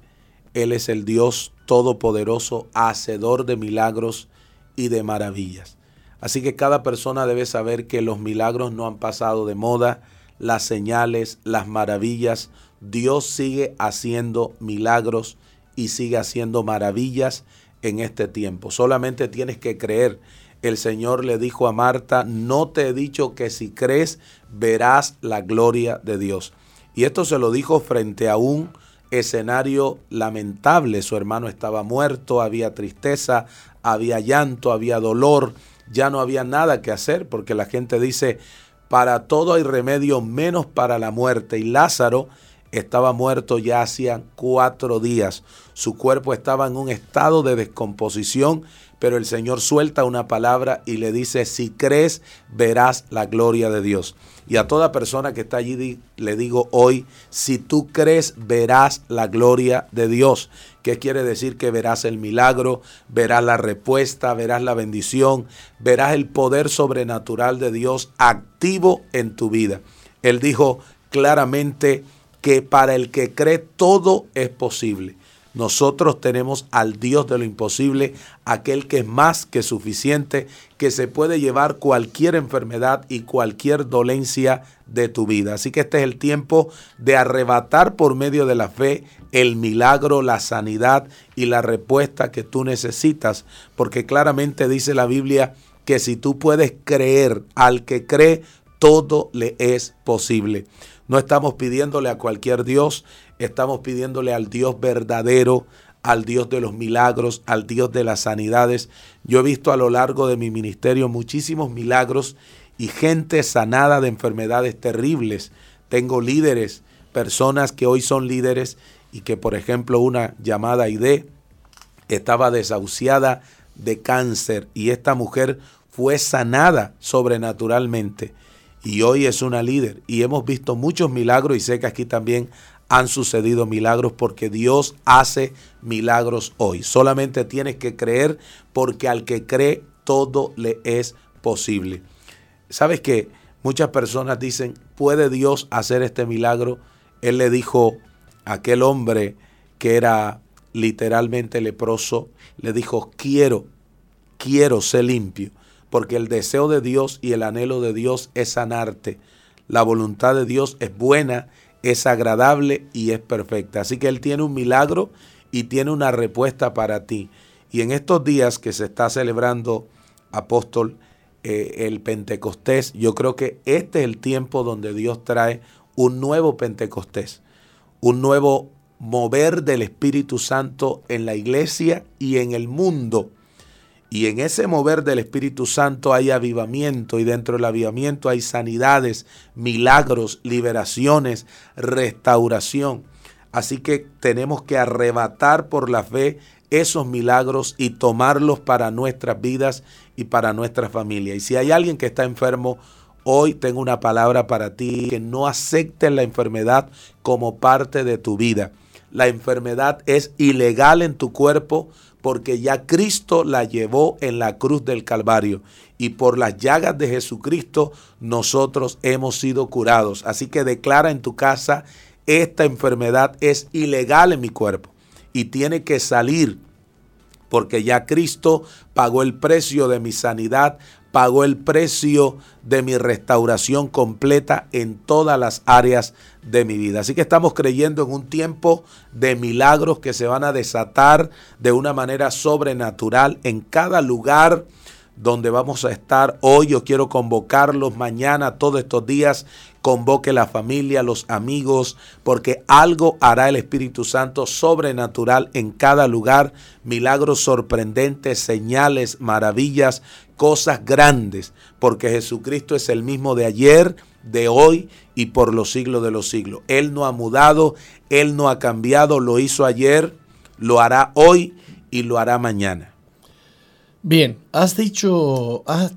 Él es el Dios todopoderoso, hacedor de milagros y de maravillas. Así que cada persona debe saber que los milagros no han pasado de moda, las señales, las maravillas. Dios sigue haciendo milagros y sigue haciendo maravillas en este tiempo. Solamente tienes que creer. El Señor le dijo a Marta, no te he dicho que si crees verás la gloria de Dios. Y esto se lo dijo frente a un escenario lamentable. Su hermano estaba muerto, había tristeza, había llanto, había dolor, ya no había nada que hacer porque la gente dice, para todo hay remedio menos para la muerte. Y Lázaro estaba muerto ya hacía cuatro días. Su cuerpo estaba en un estado de descomposición, pero el Señor suelta una palabra y le dice, si crees, verás la gloria de Dios. Y a toda persona que está allí le digo hoy, si tú crees, verás la gloria de Dios. ¿Qué quiere decir? Que verás el milagro, verás la respuesta, verás la bendición, verás el poder sobrenatural de Dios activo en tu vida. Él dijo claramente que para el que cree todo es posible. Nosotros tenemos al Dios de lo imposible, aquel que es más que suficiente, que se puede llevar cualquier enfermedad y cualquier dolencia de tu vida. Así que este es el tiempo de arrebatar por medio de la fe el milagro, la sanidad y la respuesta que tú necesitas, porque claramente dice la Biblia que si tú puedes creer al que cree, todo le es posible. No estamos pidiéndole a cualquier Dios, estamos pidiéndole al Dios verdadero, al Dios de los milagros, al Dios de las sanidades. Yo he visto a lo largo de mi ministerio muchísimos milagros y gente sanada de enfermedades terribles. Tengo líderes, personas que hoy son líderes y que por ejemplo una llamada ID estaba desahuciada de cáncer y esta mujer fue sanada sobrenaturalmente y hoy es una líder y hemos visto muchos milagros y sé que aquí también han sucedido milagros porque Dios hace milagros hoy. Solamente tienes que creer porque al que cree todo le es posible. ¿Sabes que Muchas personas dicen, ¿puede Dios hacer este milagro? Él le dijo a aquel hombre que era literalmente leproso, le dijo, quiero, quiero ser limpio, porque el deseo de Dios y el anhelo de Dios es sanarte. La voluntad de Dios es buena es agradable y es perfecta. Así que Él tiene un milagro y tiene una respuesta para ti. Y en estos días que se está celebrando, apóstol, eh, el Pentecostés, yo creo que este es el tiempo donde Dios trae un nuevo Pentecostés, un nuevo mover del Espíritu Santo en la iglesia y en el mundo. Y en ese mover del Espíritu Santo hay avivamiento y dentro del avivamiento hay sanidades, milagros, liberaciones, restauración. Así que tenemos que arrebatar por la fe esos milagros y tomarlos para nuestras vidas y para nuestra familia. Y si hay alguien que está enfermo, hoy tengo una palabra para ti, que no aceptes la enfermedad como parte de tu vida. La enfermedad es ilegal en tu cuerpo porque ya Cristo la llevó en la cruz del Calvario y por las llagas de Jesucristo nosotros hemos sido curados. Así que declara en tu casa, esta enfermedad es ilegal en mi cuerpo y tiene que salir porque ya Cristo pagó el precio de mi sanidad, pagó el precio de mi restauración completa en todas las áreas de mi vida. Así que estamos creyendo en un tiempo de milagros que se van a desatar de una manera sobrenatural en cada lugar donde vamos a estar hoy. Yo quiero convocarlos mañana, todos estos días. Convoque la familia, los amigos, porque algo hará el Espíritu Santo sobrenatural en cada lugar. Milagros sorprendentes, señales, maravillas, cosas grandes, porque Jesucristo es el mismo de ayer, de hoy y por los siglos de los siglos. Él no ha mudado, Él no ha cambiado, lo hizo ayer, lo hará hoy y lo hará mañana. Bien, has dicho, has,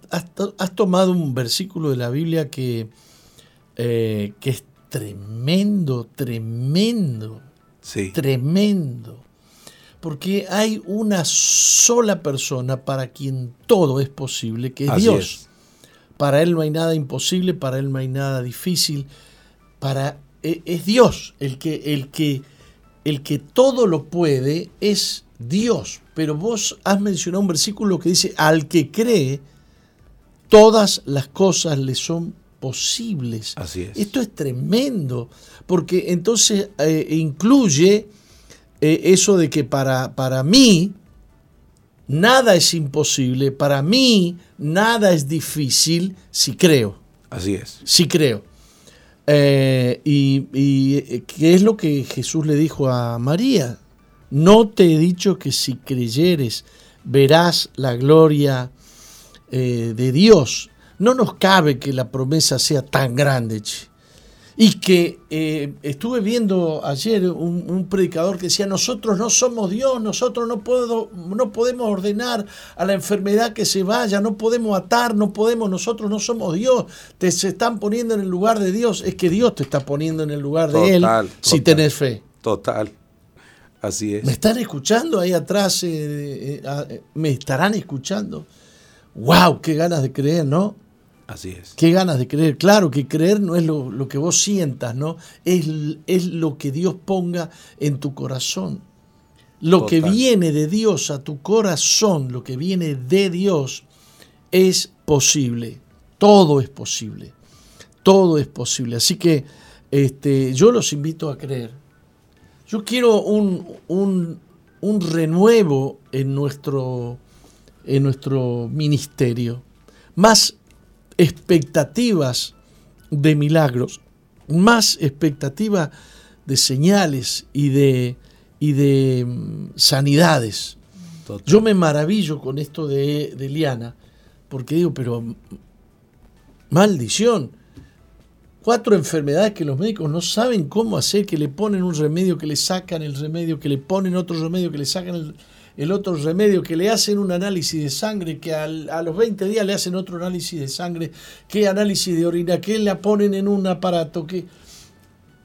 tomado un versículo de la Biblia que, eh, que es tremendo, tremendo, sí. tremendo. Porque hay una sola persona para quien todo es posible, que es Dios. Para Él no hay nada imposible, para Él no hay nada difícil. Para e, es Dios, el que, el que, el que todo lo puede es Dios. Pero vos has mencionado un versículo que dice, al que cree, todas las cosas le son posibles. Así es. Esto es tremendo, porque entonces eh, incluye eh, eso de que para, para mí nada es imposible, para mí nada es difícil si creo. Así es. Si creo. Eh, y, y qué es lo que Jesús le dijo a María? No te he dicho que si creyeres verás la gloria de Dios no nos cabe que la promesa sea tan grande. Y que eh, estuve viendo ayer un, predicador que decía, nosotros no somos Dios, nosotros no, puedo, no podemos ordenar a la enfermedad que se vaya, no podemos atar, no podemos, nosotros no somos Dios, te se están poniendo en el lugar de Dios, es que Dios te está poniendo en el lugar de Él si tenés fe. Total, así es. ¿Me están escuchando ahí atrás? Eh, eh, ¿Me estarán escuchando? ¡Wow! ¡Qué ganas de creer, ¿no? Así es. Qué ganas de creer. Claro que creer no es lo, que vos sientas, ¿no? Es, es, lo que Dios ponga en tu corazón. Lo que viene de Dios a tu corazón, lo que viene de Dios, es posible. Todo es posible. Todo es posible. Así que este, yo los invito a creer. Yo quiero un, un, un renuevo en nuestro, en nuestro ministerio. Más expectativas de milagros, más expectativas de señales y de, y de mm, sanidades. Yo me maravillo con esto de, de Liana, porque digo, pero mm, maldición, cuatro enfermedades que los médicos no saben cómo hacer, que le ponen un remedio, que le sacan el remedio, que le ponen otro remedio, que le sacan el, el otro remedio, que le hacen un análisis de sangre, que a los 20 días le hacen otro análisis de sangre, que análisis de orina, que la ponen en un aparato, que...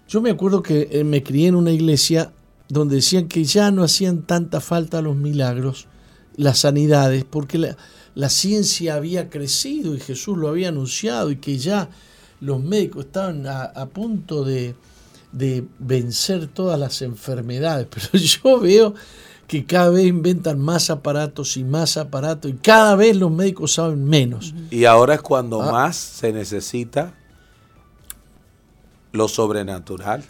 Yo me acuerdo que eh, me crié en una iglesia donde decían que ya no hacían tanta falta los milagros, las sanidades, porque la, ciencia había crecido y Jesús lo había anunciado y que ya los médicos estaban a, punto de, de vencer todas las enfermedades. [laughs] Pero yo veo que cada vez inventan más aparatos y más aparatos y cada vez los médicos saben menos. Y ahora es cuando ah. más se necesita lo sobrenatural.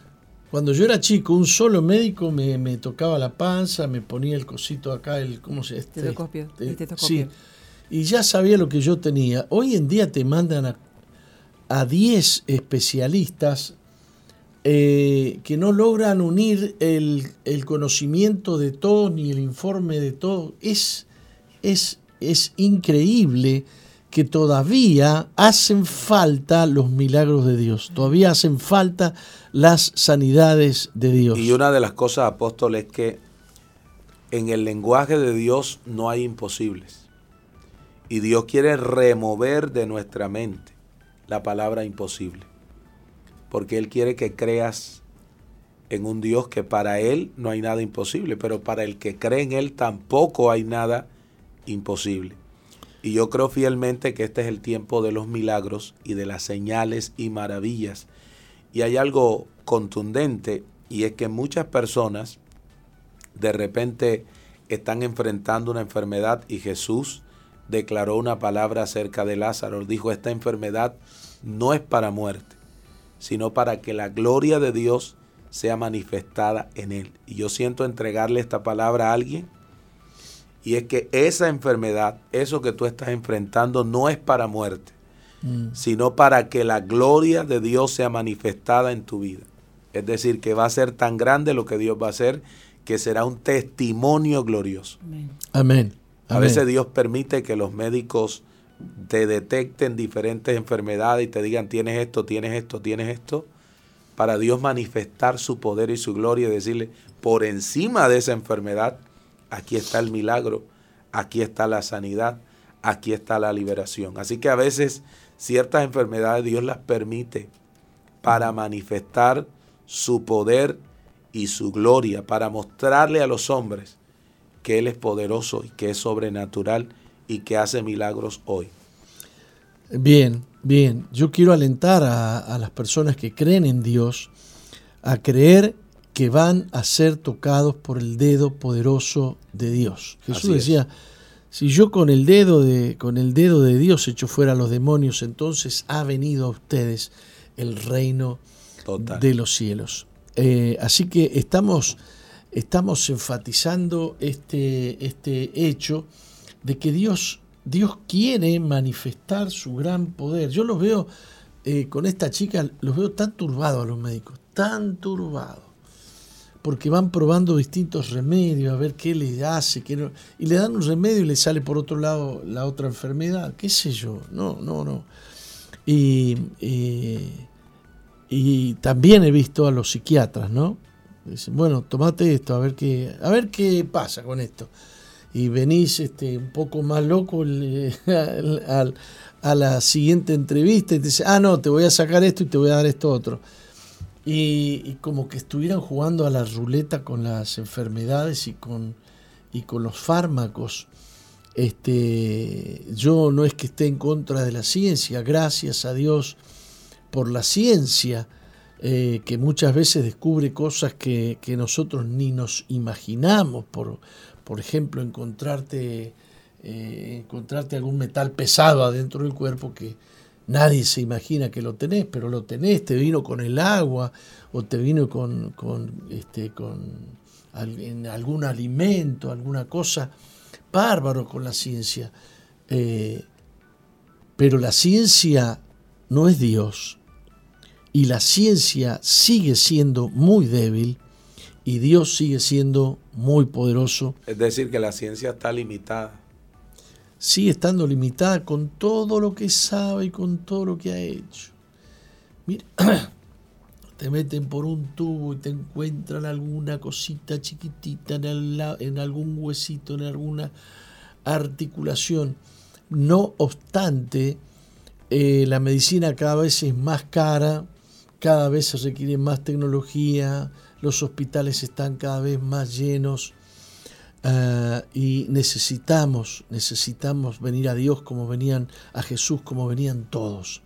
Cuando yo era chico, un solo médico me, tocaba la panza, me ponía el cosito acá, el ¿cómo se este, tetoscopio, Sí, y ya sabía lo que yo tenía. Hoy en día te mandan a 10 especialistas eh, que no logran unir el, conocimiento de todo ni el informe de todo. Es, es, es increíble que todavía hacen falta los milagros de Dios, todavía hacen falta las sanidades de Dios. Y una de las cosas, apóstol, es que en el lenguaje de Dios no hay imposibles. Y Dios quiere remover de nuestra mente la palabra imposible porque Él quiere que creas en un Dios que para Él no hay nada imposible, pero para el que cree en Él tampoco hay nada imposible. Y yo creo fielmente que este es el tiempo de los milagros y de las señales y maravillas. Y hay algo contundente y es que muchas personas de repente están enfrentando una enfermedad y Jesús declaró una palabra acerca de Lázaro. Dijo, esta enfermedad no es para muerte, sino para que la gloria de Dios sea manifestada en él. Y yo siento entregarle esta palabra a alguien. Y es que esa enfermedad, eso que tú estás enfrentando, no es para muerte, mm. sino para que la gloria de Dios sea manifestada en tu vida. Es decir, que va a ser tan grande lo que Dios va a hacer, que será un testimonio glorioso. Amén. A veces Dios permite que los médicos te detecten diferentes enfermedades y te digan tienes esto, tienes esto, tienes esto, para Dios manifestar su poder y su gloria y decirle, por encima de esa enfermedad, aquí está el milagro, aquí está la sanidad, aquí está la liberación. Así que a veces ciertas enfermedades Dios las permite para manifestar su poder y su gloria, para mostrarle a los hombres que Él es poderoso y que es sobrenatural y que hace milagros hoy. Bien, bien. Yo quiero alentar a, las personas que creen en Dios a creer que van a ser tocados por el dedo poderoso de Dios. Jesús decía, si yo con el dedo de con el dedo de Dios echo fuera a los demonios, entonces ha venido a ustedes el reino de los cielos. Eh, así que estamos, estamos enfatizando este, este hecho de que Dios, Dios quiere manifestar su gran poder. Yo los veo eh, con esta chica, los veo tan turbados a los médicos, tan turbados porque van probando distintos remedios a ver qué le hace, qué y le dan un remedio y le sale por otro lado la otra enfermedad, qué sé yo, no, no, no. Y, y, también he visto a los psiquiatras, ¿no? Dicen, bueno, tomate esto, a ver qué, a ver qué pasa con esto. Y venís este, un poco más loco [laughs] a la siguiente entrevista y te dice, ah, no, te voy a sacar esto y te voy a dar esto otro y, como que estuvieran jugando a la ruleta con las enfermedades y con, y con los fármacos. Este, yo no es que esté en contra de la ciencia, gracias a Dios por la ciencia, eh, que muchas veces descubre cosas que, nosotros ni nos imaginamos, por, por ejemplo, encontrarte, eh, encontrarte algún metal pesado adentro del cuerpo que, Nadie se imagina que lo tenés, pero lo tenés, te vino con el agua o te vino con, este, algún alimento, alguna cosa. Bárbaro con la ciencia. Eh, pero la ciencia no es Dios. Y la ciencia sigue siendo muy débil y Dios sigue siendo muy poderoso. Es decir, que la ciencia está limitada sigue estando limitada con todo lo que sabe y con todo lo que ha hecho. Mira, [clears throat] te meten por un tubo y te encuentran alguna cosita chiquitita en, algún huesito, en alguna articulación. No obstante, eh, la medicina cada vez es más cara, cada vez se requiere más tecnología, los hospitales están cada vez más llenos Ah, y necesitamos, necesitamos venir a Dios como venían, a Jesús como venían todos.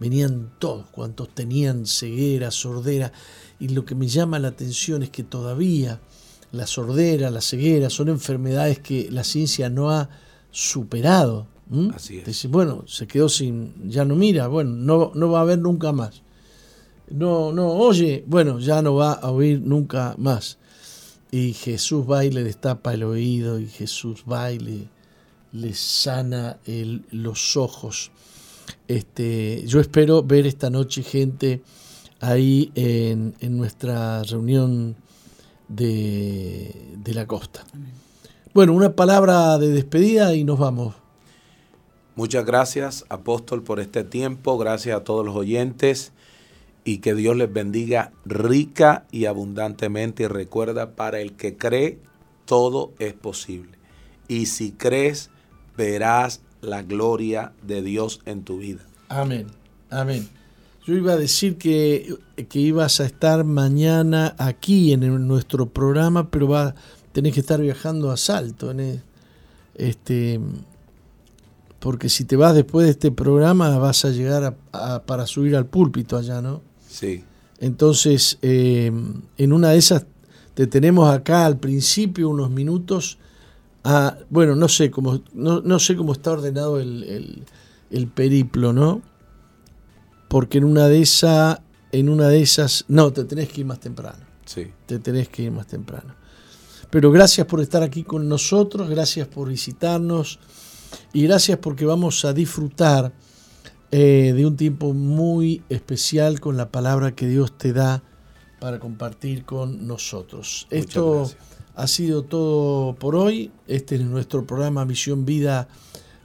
Venían todos, cuantos tenían ceguera, sordera. Y lo que me llama la atención es que todavía la sordera, la ceguera son enfermedades que la ciencia no ha superado. Así bueno, se quedó sin, ya no mira, bueno, no, no va a ver nunca más. No, no, oye, bueno, ya no va a oír nunca más. Y Jesús va y le destapa el oído y Jesús va y le, sana los ojos. Este, yo espero ver esta noche gente ahí en, nuestra reunión de, de la costa. Bueno, una palabra de despedida y nos vamos. Muchas gracias, apóstol, por este tiempo. Gracias a todos los oyentes y que Dios les bendiga rica y abundantemente. Y recuerda, para el que cree, todo es posible. Y si crees, verás la gloria de Dios en tu vida. Amén, amén. Yo iba a decir que, que ibas a estar mañana aquí en nuestro programa, pero va, tenés que estar viajando a Salto. este, porque si te vas después de este programa vas a llegar para subir al púlpito allá, ¿no? Sí. Entonces, eh, en una de esas te tenemos acá al principio unos minutos. A, bueno, no sé cómo, no, sé cómo está ordenado el, periplo, ¿no? Porque en una de esas, en una de esas, no, te tenés que ir más temprano. Sí. Te tenés que ir más temprano. Pero gracias por estar aquí con nosotros, gracias por visitarnos y gracias porque vamos a disfrutar eh, de un tiempo muy especial con la palabra que Dios te da para compartir con nosotros. Esto ha sido todo por hoy. Este es nuestro programa Misión Vida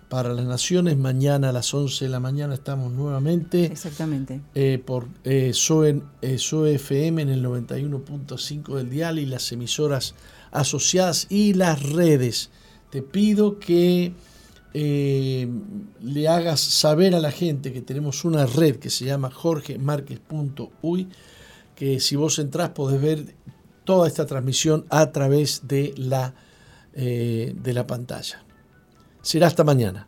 para las Naciones. Mañana a las 11 de la mañana estamos nuevamente. Exactamente. Eh, por eh, SOE, FM en el 91.5 del dial y las emisoras asociadas y las redes. Te pido que eh, le hagas saber a la gente que tenemos una red que se llama jorgemarquez.uy, que si vos entrás podés ver toda esta transmisión a través de la, eh, de la pantalla. Será hasta mañana.